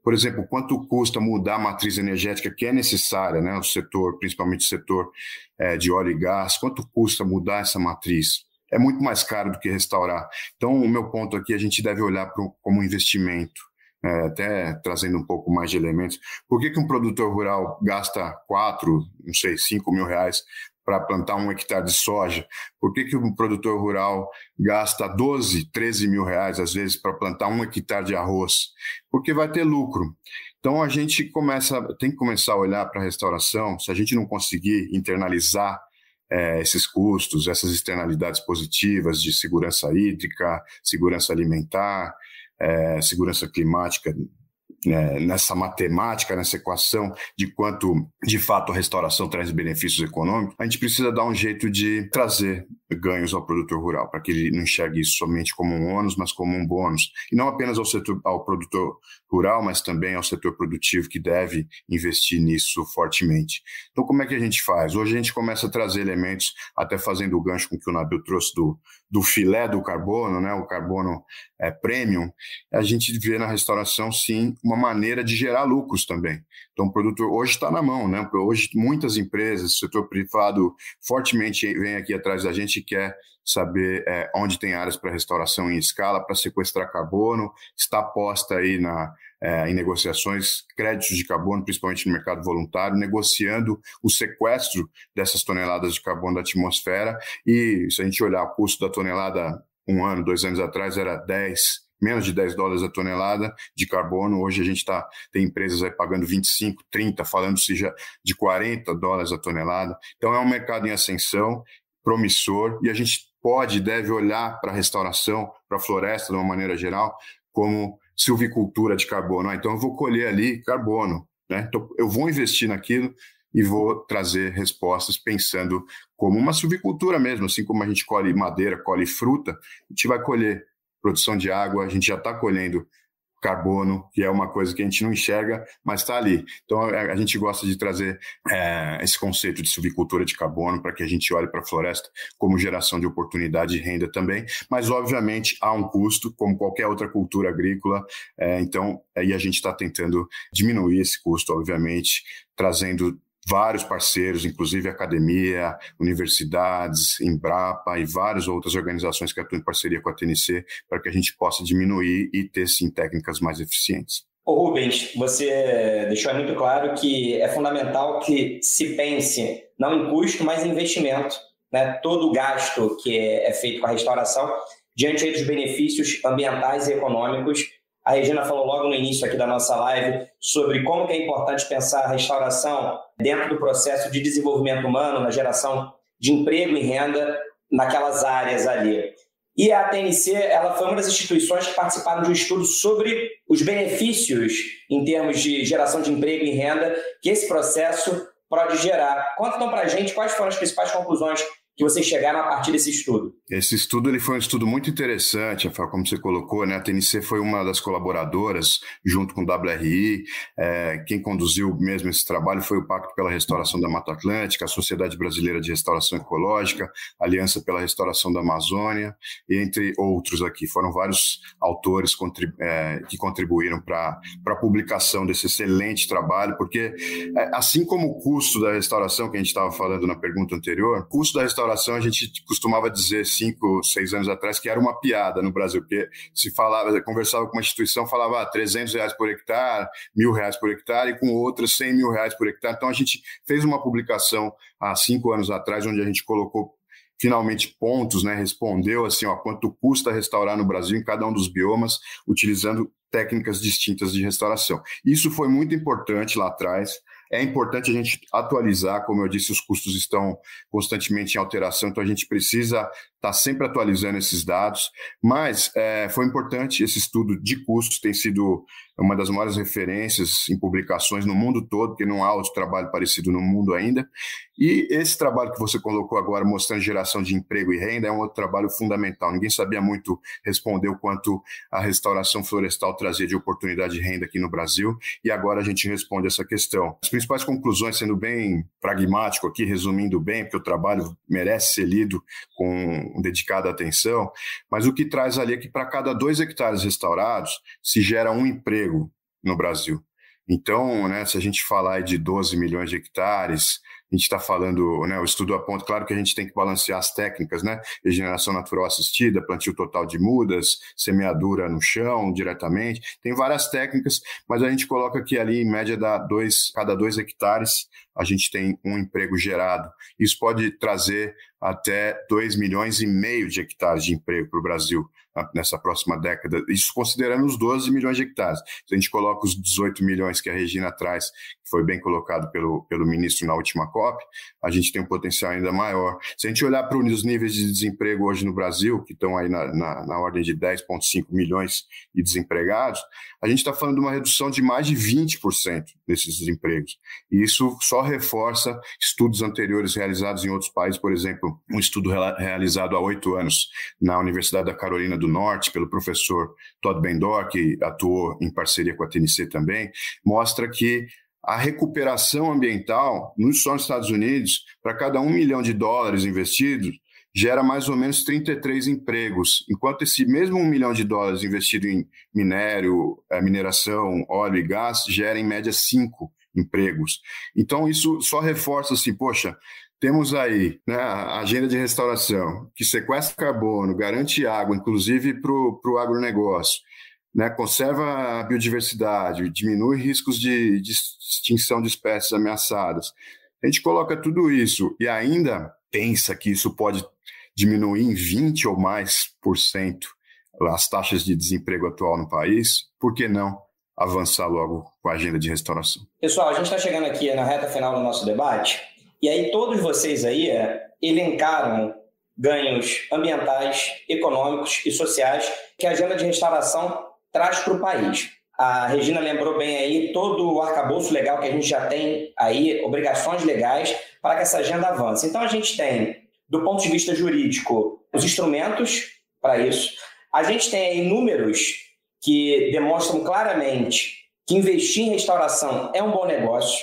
Por exemplo quanto custa mudar a matriz energética que é necessária né o setor principalmente o setor é, de óleo e gás quanto custa mudar essa matriz? É muito mais caro do que restaurar. Então o meu ponto aqui a gente deve olhar pro, como investimento é, até trazendo um pouco mais de elementos, por que, que um produtor rural gasta 4, não sei, 5 mil reais para plantar um hectare de soja? Por que, que um produtor rural gasta 12, 13 mil reais, às vezes, para plantar um hectare de arroz? Porque vai ter lucro. Então a gente começa, tem que começar a olhar para a restauração, se a gente não conseguir internalizar é, esses custos, essas externalidades positivas de segurança hídrica, segurança alimentar, é, segurança climática né, nessa matemática, nessa equação de quanto de fato a restauração traz benefícios econômicos, a gente precisa dar um jeito de trazer ganhos ao produtor rural, para que ele não enxergue isso somente como um ônus, mas como um bônus. E não apenas ao, setor, ao produtor rural, mas também ao setor produtivo que deve investir nisso fortemente. Então, como é que a gente faz? Hoje a gente começa a trazer elementos, até fazendo o gancho com que o Nabil trouxe do, do filé do carbono, né, o carbono é, premium, a gente vê na restauração, sim, uma maneira de gerar lucros também. Então, o produto hoje está na mão, né? Hoje, muitas empresas, setor privado fortemente vem aqui atrás da gente e quer saber é, onde tem áreas para restauração em escala, para sequestrar carbono, está posta aí na, é, em negociações créditos de carbono, principalmente no mercado voluntário, negociando o sequestro dessas toneladas de carbono da atmosfera. E se a gente olhar o custo da tonelada um ano, dois anos atrás, era 10 menos de 10 dólares a tonelada de carbono. Hoje a gente tá, tem empresas aí pagando 25, 30, falando-se já de 40 dólares a tonelada. Então é um mercado em ascensão, promissor, e a gente pode e deve olhar para a restauração, para a floresta de uma maneira geral, como silvicultura de carbono. Ah, então eu vou colher ali carbono. Né? Então eu vou investir naquilo e vou trazer respostas pensando como uma silvicultura mesmo, assim como a gente colhe madeira, colhe fruta, a gente vai colher produção de água, a gente já está colhendo carbono, que é uma coisa que a gente não enxerga, mas está ali. Então a, a, gente gosta de trazer é, esse conceito de silvicultura de carbono para que a gente olhe para a floresta como geração de oportunidade e renda também, mas obviamente há um custo, como qualquer outra cultura agrícola, é, então aí a gente está tentando diminuir esse custo, obviamente, trazendo vários parceiros, inclusive academia, universidades, Embrapa e várias outras organizações que atuam em parceria com a TNC para que a gente possa diminuir e ter sim técnicas mais eficientes. Ô Rubens, você deixou muito claro que é fundamental que se pense não em custo, mas em investimento. Né? Todo o gasto que é feito com a restauração, diante dos benefícios ambientais e econômicos a Regina falou logo no início aqui da nossa live sobre como é importante pensar a restauração dentro do processo de desenvolvimento humano, na geração de emprego e renda naquelas áreas ali. E a TNC ela foi uma das instituições que participaram de um estudo sobre os benefícios em termos de geração de emprego e renda que esse processo pode gerar. Conta então para a gente quais foram as principais conclusões que vocês chegaram a partir desse estudo? Esse estudo ele foi um estudo muito interessante, como você colocou, né? A TNC foi uma das colaboradoras, junto com o WRI. É, quem conduziu mesmo esse trabalho foi o Pacto pela Restauração da Mata Atlântica, a Sociedade Brasileira de Restauração Ecológica, Aliança pela Restauração da Amazônia, entre outros aqui. Foram vários autores é, que contribuíram para a publicação desse excelente trabalho, porque é, assim como o custo da restauração, que a gente estava falando na pergunta anterior, o custo da restauração a gente costumava dizer cinco, seis anos atrás que era uma piada no Brasil, porque se falava, conversava com uma instituição, falava ah, 300 reais por hectare, mil reais por hectare, e com outras 100 mil reais por hectare. Então a gente fez uma publicação há cinco anos atrás, onde a gente colocou finalmente pontos, né, respondeu assim, ó, quanto custa restaurar no Brasil em cada um dos biomas, utilizando técnicas distintas de restauração. Isso foi muito importante lá atrás. É importante a gente atualizar, como eu disse, os custos estão constantemente em alteração, então a gente precisa estar tá sempre atualizando esses dados. Mas é, foi importante esse estudo de custos, tem sido uma das maiores referências em publicações no mundo todo, porque não há outro trabalho parecido no mundo ainda. E esse trabalho que você colocou agora, mostrando geração de emprego e renda, é um outro trabalho fundamental. Ninguém sabia muito responder o quanto a restauração florestal trazia de oportunidade de renda aqui no Brasil, e agora a gente responde essa questão. As principais conclusões, sendo bem pragmático aqui, resumindo bem, porque o trabalho merece ser lido com dedicada atenção, mas o que traz ali é que para cada dois hectares restaurados se gera um emprego no Brasil. Então, né, se a gente falar de 12 milhões de hectares, a gente está falando, né, o estudo aponta, claro que a gente tem que balancear as técnicas, né, regeneração natural assistida, plantio total de mudas, semeadura no chão diretamente, tem várias técnicas, mas a gente coloca que ali em média dá dois, cada dois hectares a gente tem um emprego gerado. Isso pode trazer até 2 milhões e meio de hectares de emprego para o Brasil nessa próxima década, isso considerando os 12 milhões de hectares. Se a gente coloca os 18 milhões que a Regina traz, foi bem colocado pelo, pelo ministro na última COP, a gente tem um potencial ainda maior. Se a gente olhar para os níveis de desemprego hoje no Brasil, que estão aí na, na, na ordem de 10,5 milhões de desempregados, a gente está falando de uma redução de mais de 20% desses desempregos. E isso só reforça estudos anteriores realizados em outros países, por exemplo, um estudo realizado há oito anos na Universidade da Carolina do Norte, pelo professor Todd Bendor, que atuou em parceria com a TNC também, mostra que a recuperação ambiental só nos Estados Unidos, para cada um milhão de dólares investidos, gera mais ou menos 33 empregos, enquanto esse mesmo um milhão de dólares investido em minério, eh, mineração, óleo e gás gera em média cinco empregos. Então isso só reforça assim, poxa, temos aí né, a agenda de restauração que sequestra carbono, garante água, inclusive para o agronegócio, né, conserva a biodiversidade, diminui riscos de, de extinção de espécies ameaçadas. A gente coloca tudo isso e ainda pensa que isso pode diminuir em 20 ou mais por cento as taxas de desemprego atual no país, por que não avançar logo com a agenda de restauração? Pessoal, a gente está chegando aqui na reta final do nosso debate, e aí todos vocês aí é, elencaram ganhos ambientais, econômicos e sociais que a agenda de restauração traz para o país. A Regina lembrou bem aí todo o arcabouço legal que a gente já tem aí, obrigações legais para que essa agenda avance. Então a gente tem do ponto de vista jurídico, os instrumentos para isso. A gente tem aí números que demonstram claramente que investir em restauração é um bom negócio.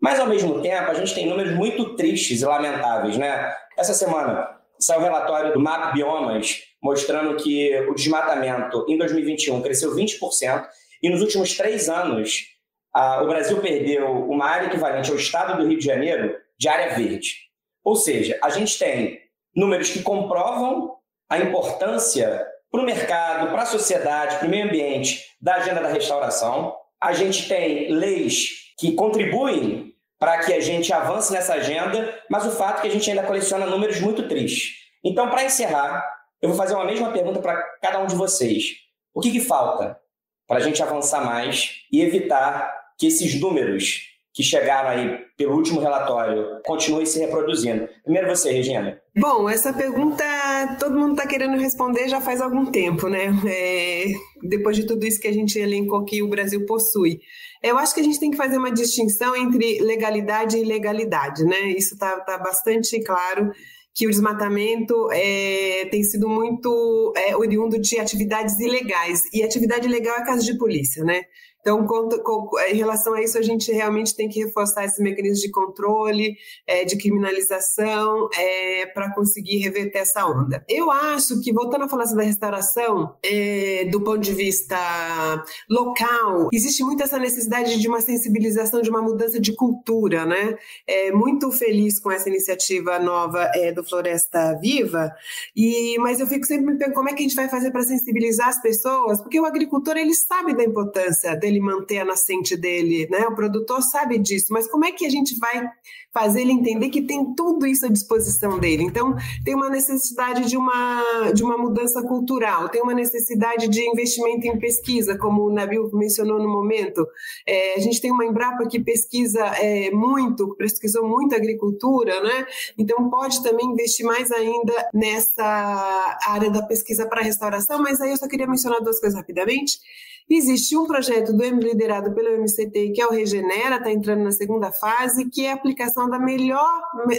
Mas, ao mesmo tempo, a gente tem números muito tristes e lamentáveis. Né? Essa semana saiu o um relatório do MAP Biomas mostrando que o desmatamento em 2021 cresceu 20% e nos últimos três anos o Brasil perdeu uma área equivalente ao estado do Rio de Janeiro de área verde. Ou seja, a gente tem números que comprovam a importância para o mercado, para a sociedade, para o meio ambiente da agenda da restauração. A gente tem leis que contribuem para que a gente avance nessa agenda, mas o fato é que a gente ainda coleciona números muito tristes. Então, para encerrar, eu vou fazer uma mesma pergunta para cada um de vocês. O que, que falta para a gente avançar mais e evitar que esses números que chegaram aí pelo último relatório continuem se reproduzindo? Primeiro você, Regina. Bom, essa pergunta todo mundo está querendo responder já faz algum tempo, né? É, depois de tudo isso que a gente elencou que o Brasil possui. Eu acho que a gente tem que fazer uma distinção entre legalidade e ilegalidade, né? Isso está tá bastante claro que o desmatamento é, tem sido muito é, oriundo de atividades ilegais. E atividade ilegal é caso de polícia, né? Então, em relação a isso, a gente realmente tem que reforçar esses mecanismos de controle, é, de criminalização, é, para conseguir reverter essa onda. Eu acho que, voltando a falar sobre a restauração, é, do ponto de vista local, existe muito essa necessidade de uma sensibilização, de uma mudança de cultura, né? É, muito feliz com essa iniciativa nova é, do Floresta Viva, e, mas eu fico sempre me perguntando como é que a gente vai fazer para sensibilizar as pessoas, porque o agricultor, ele sabe da importância dele ele manter a nascente dele, né? O produtor sabe disso, mas como é que a gente vai fazer ele entender que tem tudo isso à disposição dele? Então, tem uma necessidade de uma, de uma mudança cultural, tem uma necessidade de investimento em pesquisa, como o Nabil mencionou no momento. É, a gente tem uma Embrapa que pesquisa é, muito, pesquisou muito agricultura, né? Então, pode também investir mais ainda nessa área da pesquisa para restauração, mas aí eu só queria mencionar duas coisas rapidamente. Existe um projeto do liderado pelo MCT, que é o Regenera, está entrando na segunda fase, que é a aplicação da melhor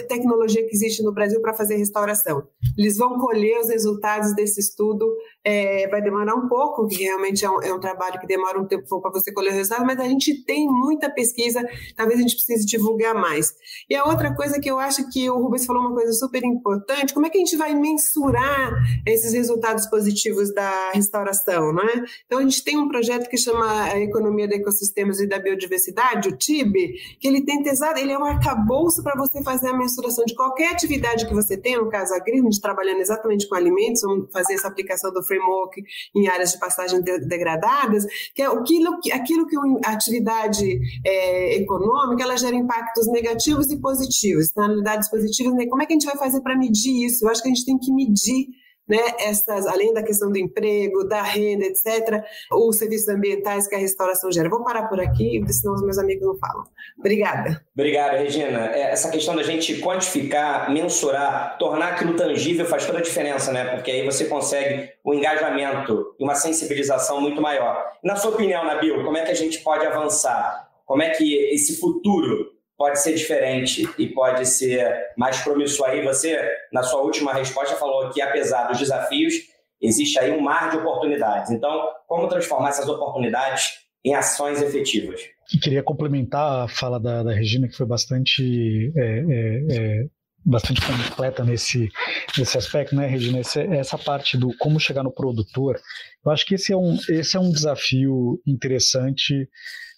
tecnologia que existe no Brasil para fazer restauração. Eles vão colher os resultados desse estudo, é, vai demorar um pouco, que realmente é um, é um trabalho que demora um tempo para você colher o resultado, mas a gente tem muita pesquisa, talvez a gente precise divulgar mais. E a outra coisa que eu acho que o Rubens falou uma coisa super importante, como é que a gente vai mensurar esses resultados positivos da restauração, né? Então a gente tem um projeto que chama a Economia de Ecossistemas e da Biodiversidade, o TIB, que ele tenta exato, ele é um arcabouço para você fazer a mensuração de qualquer atividade que você tem, no caso agrícola, de trabalhando exatamente com alimentos, vamos fazer essa aplicação do framework em áreas de passagem de, degradadas, que é aquilo, aquilo que a atividade é, econômica, ela gera impactos negativos e positivos, externalidades positivas, né? como é que a gente vai fazer para medir isso? Eu acho que a gente tem que medir né, essas, além da questão do emprego, da renda, etc., os serviços ambientais que a restauração gera. Vou parar por aqui, senão os meus amigos não falam. Obrigada. Obrigado, Regina. É, essa questão da gente quantificar, mensurar, tornar aquilo tangível faz toda a diferença, né? Porque aí você consegue um engajamento e uma sensibilização muito maior. Na sua opinião, Nabil, como é que a gente pode avançar? Como é que esse futuro pode ser diferente e pode ser mais promissor. Aí você, na sua última resposta, falou que apesar dos desafios, existe aí um mar de oportunidades. Então, como transformar essas oportunidades em ações efetivas? E queria complementar a fala da, da Regina, que foi bastante é, é, é, bastante completa nesse, nesse aspecto, né, Regina? Essa, essa parte do como chegar no produtor, eu acho que esse é um, esse é um desafio interessante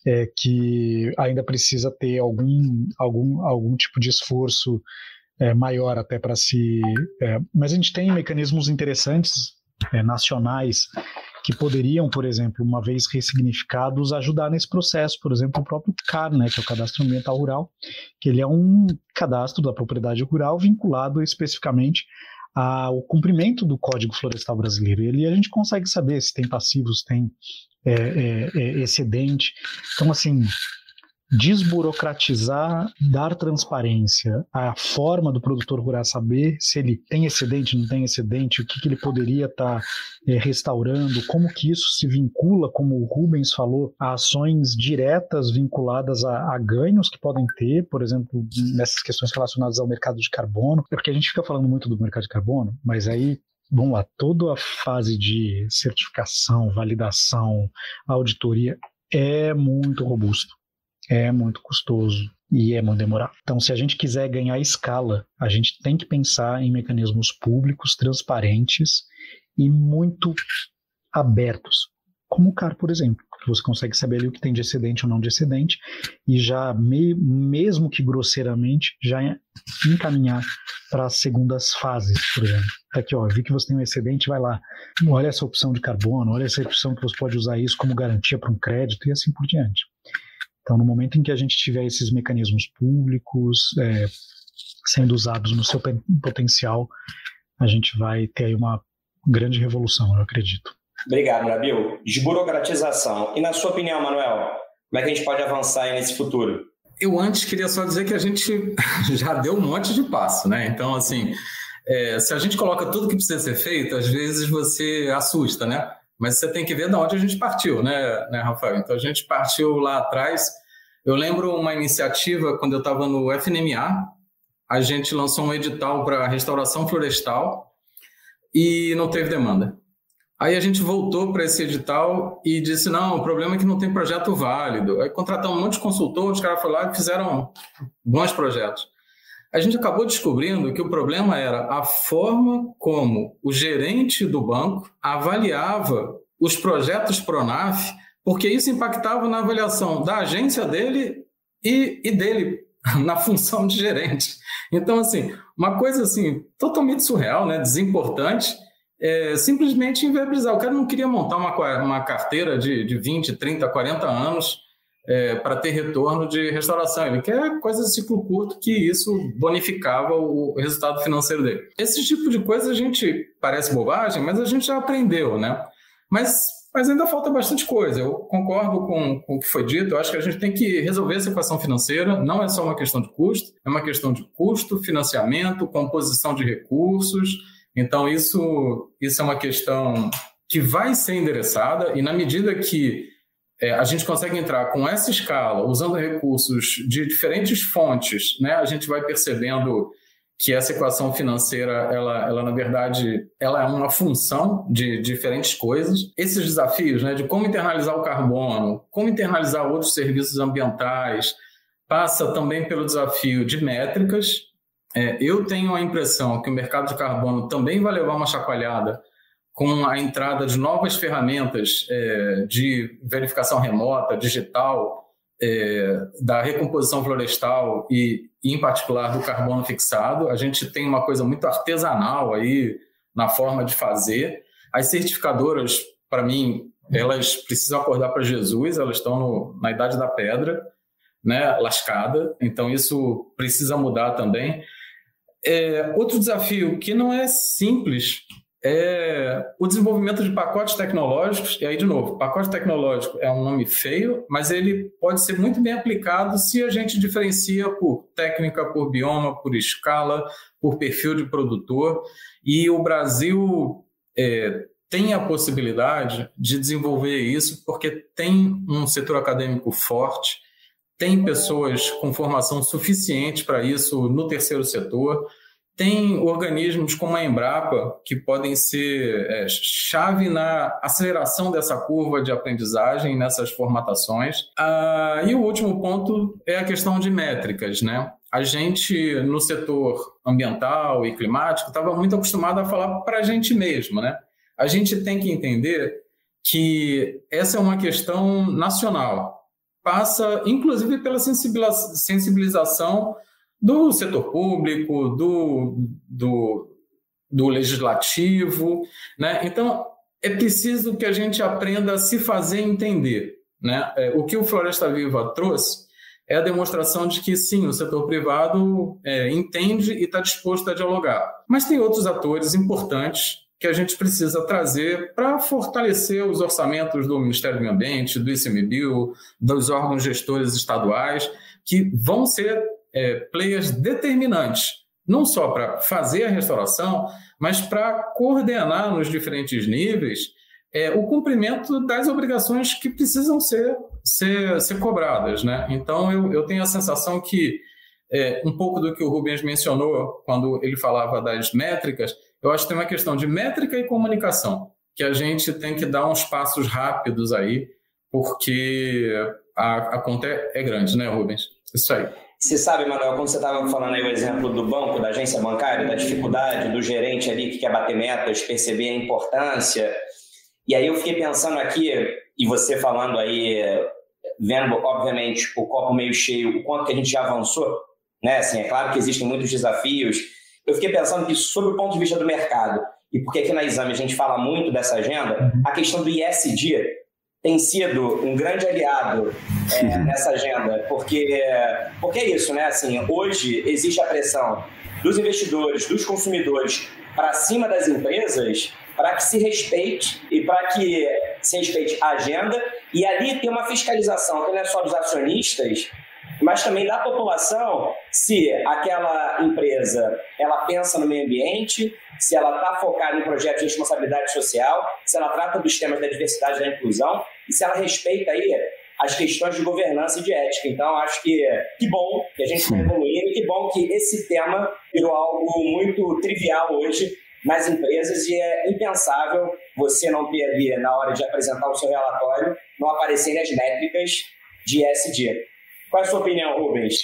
é, que ainda precisa ter algum, algum, algum tipo de esforço é, maior até para se. É, mas a gente tem mecanismos interessantes é, nacionais que poderiam, por exemplo, uma vez ressignificados, ajudar nesse processo. Por exemplo, o próprio CAR, né, que é o Cadastro Ambiental Rural, que ele é um cadastro da propriedade rural vinculado especificamente ao cumprimento do Código Florestal Brasileiro. E ali a gente consegue saber se tem passivos, tem é, é, é, excedente. Então, assim, desburocratizar, dar transparência, a forma do produtor rural saber se ele tem excedente, não tem excedente, o que, que ele poderia estar tá, é, restaurando, como que isso se vincula, como o Rubens falou, a ações diretas vinculadas a, a ganhos que podem ter, por exemplo, nessas questões relacionadas ao mercado de carbono, porque a gente fica falando muito do mercado de carbono, mas aí vamos lá, toda a fase de certificação, validação, auditoria é muito robusto, é muito custoso e é muito demorado. Então, se a gente quiser ganhar escala, a gente tem que pensar em mecanismos públicos, transparentes e muito abertos, como o CAR, por exemplo você consegue saber ali o que tem de excedente ou não de excedente, e já, me, mesmo que grosseiramente, já encaminhar para as segundas fases, por exemplo. Tá aqui, ó, vi que você tem um excedente, vai lá, olha essa opção de carbono, olha essa opção que você pode usar isso como garantia para um crédito e assim por diante. Então, no momento em que a gente tiver esses mecanismos públicos é, sendo usados no seu potencial, a gente vai ter aí uma grande revolução, eu acredito. Obrigado, Nabil. Desburocratização. E na sua opinião, Manuel, como é que a gente pode avançar nesse futuro? Eu antes queria só dizer que a gente [LAUGHS] já deu um monte de passo, né? Então, assim, é, se a gente coloca tudo que precisa ser feito, às vezes você assusta, né? Mas você tem que ver de onde a gente partiu, né, né Rafael? Então, a gente partiu lá atrás. Eu lembro uma iniciativa quando eu estava no FNMA, a gente lançou um edital para restauração florestal e não teve demanda. Aí a gente voltou para esse edital e disse: não, o problema é que não tem projeto válido. Aí contratamos um monte de consultores, os caras foram lá e fizeram bons projetos. A gente acabou descobrindo que o problema era a forma como o gerente do banco avaliava os projetos Pronaf, porque isso impactava na avaliação da agência dele e, e dele [LAUGHS] na função de gerente. Então, assim, uma coisa assim totalmente surreal, né, desimportante, é, simplesmente inviabilizar. O cara não queria montar uma, uma carteira de, de 20, 30, 40 anos é, para ter retorno de restauração. Ele quer coisa de ciclo curto que isso bonificava o resultado financeiro dele. Esse tipo de coisa a gente parece bobagem, mas a gente já aprendeu, né? Mas, mas ainda falta bastante coisa. Eu concordo com, com o que foi dito. Eu acho que a gente tem que resolver essa equação financeira. Não é só uma questão de custo, é uma questão de custo, financiamento, composição de recursos. Então, isso, isso é uma questão que vai ser endereçada e na medida que é, a gente consegue entrar com essa escala, usando recursos de diferentes fontes, né, a gente vai percebendo que essa equação financeira, ela, ela na verdade, ela é uma função de diferentes coisas. Esses desafios, né, de como internalizar o carbono, como internalizar outros serviços ambientais, passa também pelo desafio de métricas. É, eu tenho a impressão que o mercado de carbono também vai levar uma chacoalhada com a entrada de novas ferramentas é, de verificação remota, digital, é, da recomposição florestal e, em particular, do carbono fixado. A gente tem uma coisa muito artesanal aí na forma de fazer. As certificadoras, para mim, elas precisam acordar para Jesus, elas estão no, na idade da pedra, né, lascada, então isso precisa mudar também. É, outro desafio que não é simples é o desenvolvimento de pacotes tecnológicos, e aí, de novo, pacote tecnológico é um nome feio, mas ele pode ser muito bem aplicado se a gente diferencia por técnica, por bioma, por escala, por perfil de produtor. E o Brasil é, tem a possibilidade de desenvolver isso porque tem um setor acadêmico forte, tem pessoas com formação suficiente para isso no terceiro setor tem organismos como a Embrapa que podem ser é, chave na aceleração dessa curva de aprendizagem nessas formatações. Ah, e o último ponto é a questão de métricas, né? A gente, no setor ambiental e climático, estava muito acostumado a falar para a gente mesmo, né? A gente tem que entender que essa é uma questão nacional. Passa, inclusive, pela sensibilização do setor público, do, do, do legislativo. Né? Então, é preciso que a gente aprenda a se fazer entender. Né? É, o que o Floresta Viva trouxe é a demonstração de que, sim, o setor privado é, entende e está disposto a dialogar. Mas tem outros atores importantes que a gente precisa trazer para fortalecer os orçamentos do Ministério do Meio Ambiente, do ICMBio, dos órgãos gestores estaduais, que vão ser é, players determinantes, não só para fazer a restauração, mas para coordenar nos diferentes níveis é, o cumprimento das obrigações que precisam ser, ser, ser cobradas. Né? Então, eu, eu tenho a sensação que é, um pouco do que o Rubens mencionou quando ele falava das métricas, eu acho que tem uma questão de métrica e comunicação, que a gente tem que dar uns passos rápidos aí, porque a, a conta é, é grande, né, Rubens? Isso aí. Você sabe, Manuel, quando você estava falando aí o exemplo do banco, da agência bancária, da dificuldade do gerente ali que quer bater metas, perceber a importância. E aí eu fiquei pensando aqui, e você falando aí, vendo, obviamente, o copo meio cheio, o quanto que a gente já avançou, né? Assim, é claro que existem muitos desafios. Eu fiquei pensando que, sob o ponto de vista do mercado, e porque aqui na Exame a gente fala muito dessa agenda, a questão do ISD, tem sido um grande aliado é, nessa agenda, porque, porque é isso, né? Assim, hoje existe a pressão dos investidores, dos consumidores para cima das empresas para que se respeite e para que se respeite a agenda e ali tem uma fiscalização que não é só dos acionistas, mas também da população, se aquela empresa ela pensa no meio ambiente, se ela está focada em projetos de responsabilidade social, se ela trata dos temas da diversidade e da inclusão e se ela respeita aí as questões de governança e de ética. Então, acho que que bom que a gente está evoluindo, que bom que esse tema virou algo muito trivial hoje nas empresas e é impensável você não ter ali, na hora de apresentar o seu relatório, não aparecerem as métricas de ESG. Qual é a sua opinião, Rubens?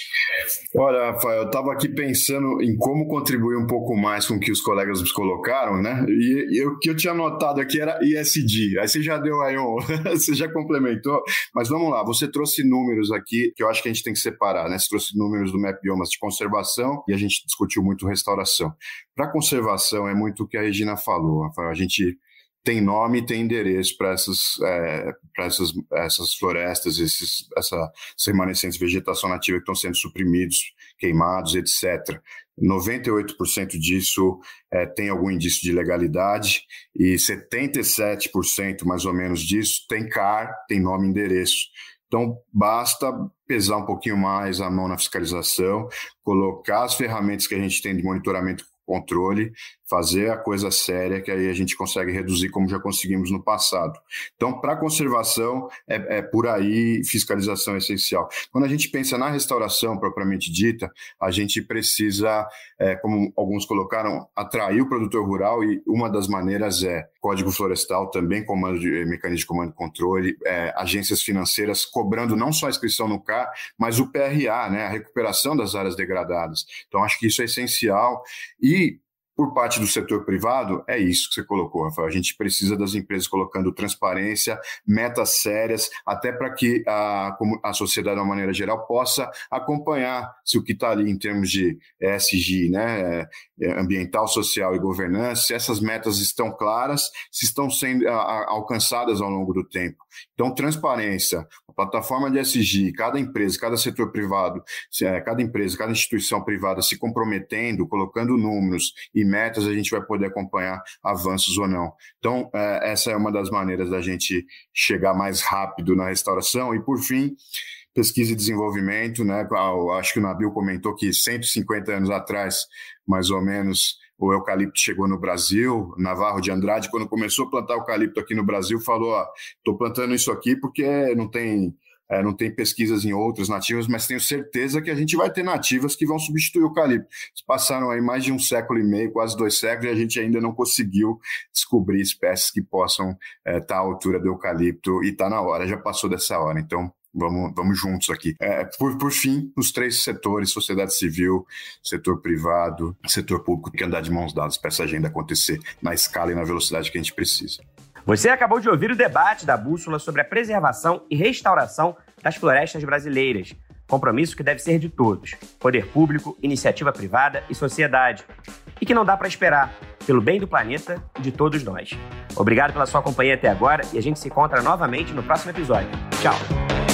Olha, Rafael, eu estava aqui pensando em como contribuir um pouco mais com o que os colegas nos colocaram, né? E, o que eu tinha notado aqui era ISD. Aí você já deu aí um, [LAUGHS] você já complementou, mas vamos lá, você trouxe números aqui que eu acho que a gente tem que separar, né? Você trouxe números do MAP Biomas de conservação e a gente discutiu muito restauração. Para conservação é muito o que a Regina falou, Rafael. A gente tem nome e tem endereço para essas, é, essas, essas florestas, esses, essa, remanescentes de vegetação nativa que estão sendo suprimidos, queimados, etc. 98% disso é, tem algum indício de legalidade e 77% mais ou menos disso tem CAR, tem nome e endereço. Então, basta pesar um pouquinho mais a mão na fiscalização, colocar as ferramentas que a gente tem de monitoramento controle, fazer a coisa séria, que aí a gente consegue reduzir como já conseguimos no passado. Então, para conservação, é, é, por aí fiscalização é essencial. Quando a gente pensa na restauração propriamente dita, a gente precisa, é, como alguns colocaram, atrair o produtor rural e uma das maneiras é Código Florestal, também comando de, mecanismo de comando e controle, é, agências financeiras cobrando não só a inscrição no CAR, mas o PRA, né, a recuperação das áreas degradadas. Então, acho que isso é essencial. E por parte do setor privado, é isso que você colocou, Rafael. A gente precisa das empresas colocando transparência, metas sérias, até para que a, a sociedade, de uma maneira geral, possa acompanhar se o que está ali em termos de ESG, né, é, ambiental, social e governança, se essas metas estão claras, se estão sendo a, a, alcançadas ao longo do tempo. Então, transparência, plataforma de ESG, cada empresa, cada setor privado, é, cada empresa, cada instituição privada se comprometendo, colocando números e metas, a gente vai poder acompanhar avanços ou não. Então, é, essa é uma das maneiras da gente chegar mais rápido na restauração. E, por fim, pesquisa e desenvolvimento, né? Acho que o Nabil comentou que 150 anos atrás, mais ou menos, o eucalipto chegou no Brasil. Navarro de Andrade, quando começou a plantar eucalipto aqui no Brasil, falou: estou plantando isso aqui porque não tem é, não tem pesquisas em outras nativas, mas tenho certeza que a gente vai ter nativas que vão substituir o eucalipto. Passaram aí mais de um século e meio, quase dois séculos, e a gente ainda não conseguiu descobrir espécies que possam estar é, tá à altura do eucalipto, e está na hora, já passou dessa hora. Então, Vamos, vamos juntos aqui. É, por, por fim, os três setores, sociedade civil, setor privado, setor público, que andar de mãos dadas para essa agenda acontecer na escala e na velocidade que a gente precisa. Você acabou de ouvir o debate da Bússola sobre a preservação e restauração das florestas brasileiras. Compromisso que deve ser de todos: poder público, iniciativa privada e sociedade. E que não dá para esperar, pelo bem do planeta e de todos nós. Obrigado pela sua companhia até agora e a gente se encontra novamente no próximo episódio. Tchau!